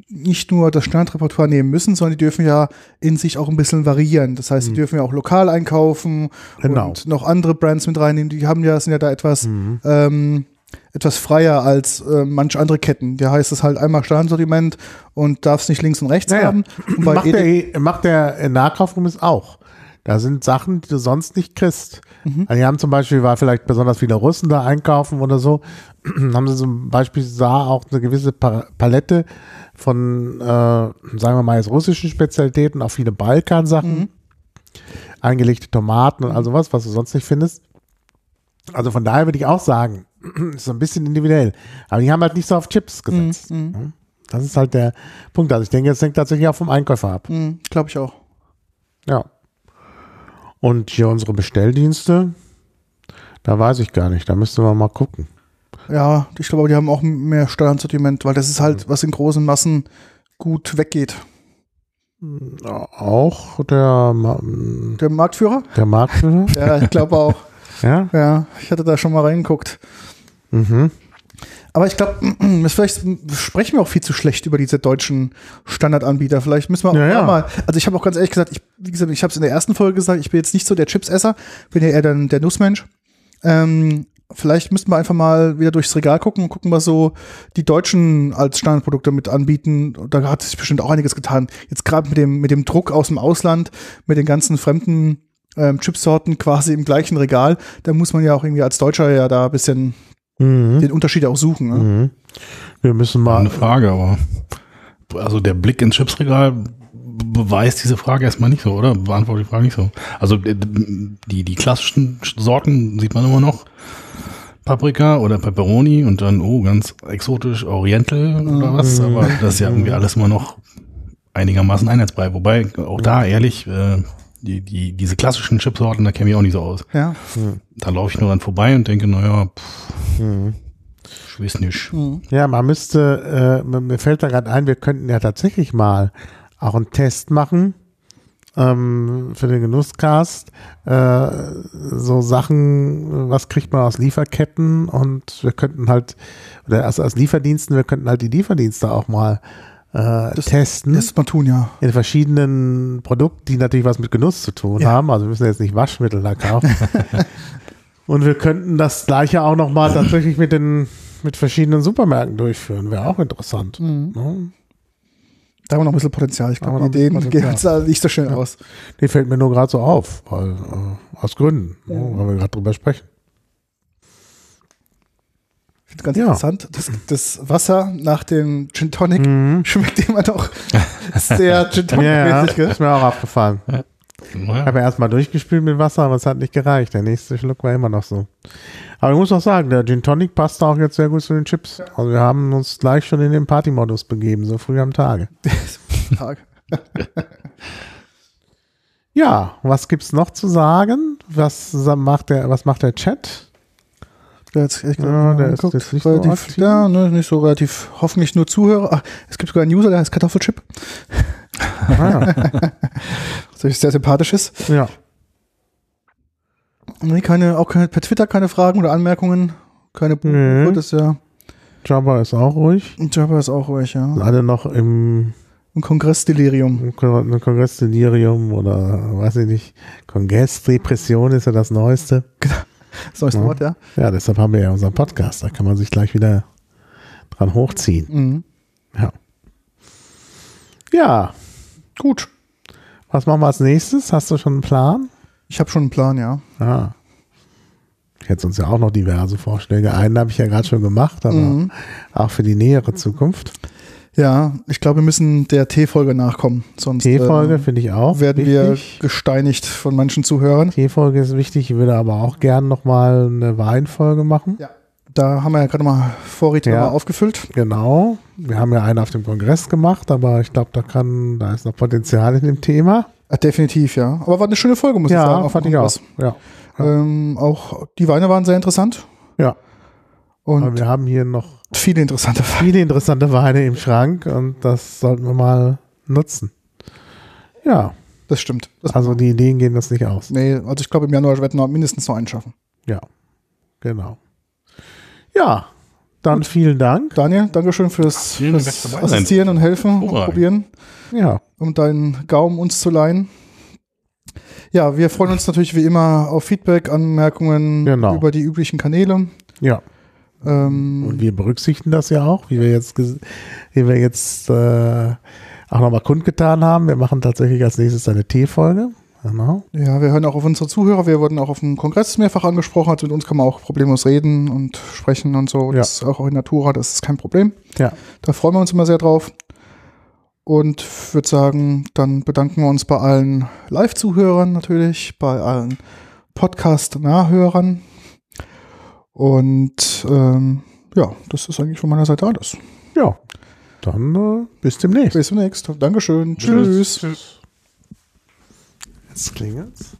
nicht nur das Standardrepertoire nehmen müssen, sondern die dürfen ja in sich auch ein bisschen variieren. Das heißt, die dürfen ja auch lokal einkaufen Genau. und noch andere Brands mit reinnehmen. Die haben ja, sind ja da etwas ähm, etwas freier als äh, manche andere Ketten. Der heißt es halt einmal Standardsortiment und darfst nicht links und rechts Naja. haben. Und Macht der, macht der Nahkaufgenuss auch. Da sind Sachen, die du sonst nicht kriegst. Mhm. Also die haben zum Beispiel, weil vielleicht besonders viele Russen da einkaufen oder so, haben sie zum Beispiel da auch eine gewisse Pa- Palette von, äh, sagen wir mal jetzt russischen Spezialitäten, auch viele Balkansachen, Mhm. eingelegte Tomaten und all sowas, was du sonst nicht findest. Also von daher würde ich auch sagen, so ein bisschen individuell. Aber die haben halt nicht so auf Chips gesetzt. Mhm. Das ist halt der Punkt. Also ich denke, es hängt tatsächlich auch vom Einkäufer ab. Mhm, Glaube ich auch. Ja. Und hier unsere Bestelldienste, da weiß ich gar nicht. Da müsste man mal gucken. Ja, ich glaube, die haben auch mehr Standardsortiment, weil das ist halt, was in großen Massen gut weggeht. Ja, Auch der, Ma- Der Marktführer? der Marktführer. Ja, ich glaube auch. Ja. Ja, ich hatte da schon mal reingeguckt. Mhm. Aber ich glaube, vielleicht sprechen wir auch viel zu schlecht über diese deutschen Standardanbieter. Vielleicht müssen wir Ja, auch ja. mal. Also ich habe auch ganz ehrlich gesagt, ich, wie gesagt, ich habe es in der ersten Folge gesagt, ich bin jetzt nicht so der Chipsesser, bin ja eher dann der Nussmensch. Ähm, vielleicht müssten wir einfach mal wieder durchs Regal gucken und gucken, was so die Deutschen als Standardprodukte mit anbieten. Da hat sich bestimmt auch einiges getan. Jetzt gerade mit dem, mit dem Druck aus dem Ausland, mit den ganzen fremden ähm, Chipsorten quasi im gleichen Regal, da muss man ja auch irgendwie als Deutscher ja da ein bisschen Mhm. den Unterschied auch suchen. Ne? Mhm. Wir müssen Eine mal. Frage, aber also der Blick ins Chipsregal beweist diese Frage erstmal nicht so, oder? Beantwortet die Frage nicht so. Also äh, die, die klassischen Sorten sieht man immer noch. Paprika oder Pepperoni und dann, oh, ganz exotisch Oriental oder was. Aber das ist ja irgendwie alles immer noch einigermaßen einheitsbrei. Wobei, auch da ehrlich, äh, die, die, diese klassischen Chipsorten, da kenne ich auch nicht so aus. Ja. Da laufe ich nur dann vorbei und denke, naja, pff, ich weiß nicht. Ja, man müsste, äh, mir mir fällt da gerade ein, wir könnten ja tatsächlich mal auch einen Test machen ähm, für den Genusscast. Äh, so Sachen, was kriegt man aus Lieferketten und wir könnten halt, oder also aus Lieferdiensten, wir könnten halt die Lieferdienste auch mal äh, Das- testen. Das man tun, ja. in verschiedenen Produkten, die natürlich was mit Genuss zu tun Ja. haben. Also wir müssen jetzt nicht Waschmittel da kaufen. Und wir könnten das gleiche auch nochmal tatsächlich mit den mit verschiedenen Supermärkten durchführen. Wäre auch interessant. Ne? Da haben wir noch ein bisschen Potenzial. Ich glaube, die Ideen gehen da nicht so schnell aus. Die fällt mir nur gerade so auf, weil, äh, aus Gründen, ne, weil wir gerade drüber sprechen. Ich ganz Ja. interessant, das, das Wasser nach dem Gin Tonic Mhm. schmeckt immer noch sehr Gin Ja, ja, Tonic-mäßig. gell? ist mir auch aufgefallen. Ich Naja. habe ja erstmal durchgespült mit Wasser, aber es hat nicht gereicht. Der nächste Schluck war immer noch so. Aber ich muss auch sagen, der Gin Tonic passt auch jetzt sehr gut zu den Chips. Also wir haben uns gleich schon in den Partymodus begeben, so früh am Tage. Tag. Ja, was gibt's noch zu sagen? Was macht der, was macht der Chat? Der, jetzt, ich Ja, der ist jetzt nicht so relativ, aktiv. ja, ne, nicht so relativ, hoffentlich nur Zuhörer. Ach, es gibt sogar einen User, der heißt Kartoffelchip, Ah, was natürlich sehr sympathisch ist. ja. Nee, keine, auch keine, per Twitter keine Fragen oder Anmerkungen. Keine Nö. Gut, ist ja, Jabba ist auch ruhig. Jabba ist auch ruhig, ja. Alle noch im, Ein Kongressdelirium. im Kon- im Kongressdelirium oder weiß ich nicht. Kongressdepression ist ja das Neueste. Das neueste Ja. Wort, ja. Ja, deshalb haben wir ja unseren Podcast. Da kann man sich gleich wieder dran hochziehen. Mhm. Ja. Ja, Gut. was machen wir als nächstes? Hast du schon einen Plan? Ich habe schon einen Plan, ja. Ah. Ich hätte uns ja auch noch diverse Vorschläge. Einen habe ich ja gerade schon gemacht, aber Mhm. auch für die nähere Zukunft. Ja, ich glaube, wir müssen der T-Folge nachkommen. Sonst T-Folge äh, finde ich auch werden wichtig. wir gesteinigt von manchen Zuhörern. T-Folge ist wichtig. Ich würde aber auch gern nochmal eine Weinfolge machen. Ja. Da haben wir ja gerade mal Vorräte Ja. mal aufgefüllt. Genau. Wir haben ja einen auf dem Kongress gemacht, aber ich glaube, da kann, da ist noch Potenzial in dem Thema. Ah, definitiv, ja. Aber war eine schöne Folge, muss ich sagen. ja, fand ich auch. Ja. Ähm, auch die Weine waren sehr interessant Ja. Aber und wir haben hier noch viele interessante Weine. viele interessante Weine im Schrank und das sollten wir mal nutzen. Ja, Das stimmt. Das, also die Ideen gehen das nicht aus. nee, also ich glaube, im Januar werden wir mindestens noch einen schaffen. Ja, genau. Ja, dann vielen Dank. Daniel, Dankeschön fürs, Vielen Dank, fürs du dabei sein. Assistieren und helfen und probieren, Ja, um deinen Gaumen uns zu leihen. Ja, wir freuen uns natürlich wie immer auf Feedback, Anmerkungen Genau. über die üblichen Kanäle. ja. Ähm, Und wir berücksichtigen das ja auch, wie wir jetzt, wie wir jetzt äh, auch nochmal kundgetan haben. Wir machen tatsächlich als nächstes eine T-Folge. Genau. ja, wir hören auch auf unsere Zuhörer. Wir wurden auch auf dem Kongress mehrfach angesprochen. Also mit uns kann man auch problemlos reden und sprechen und so. Ja. Das ist auch in Natura, das ist kein Problem. Ja. Da freuen wir uns immer sehr drauf. Und würde sagen, dann bedanken wir uns bei allen Live-Zuhörern natürlich, bei allen Podcast-Nahhörern. Und ähm, ja, das ist eigentlich von meiner Seite alles. Ja. Dann äh, bis demnächst. Bis zum nächsten. Dankeschön. Tschüss. Jetzt klingelt's.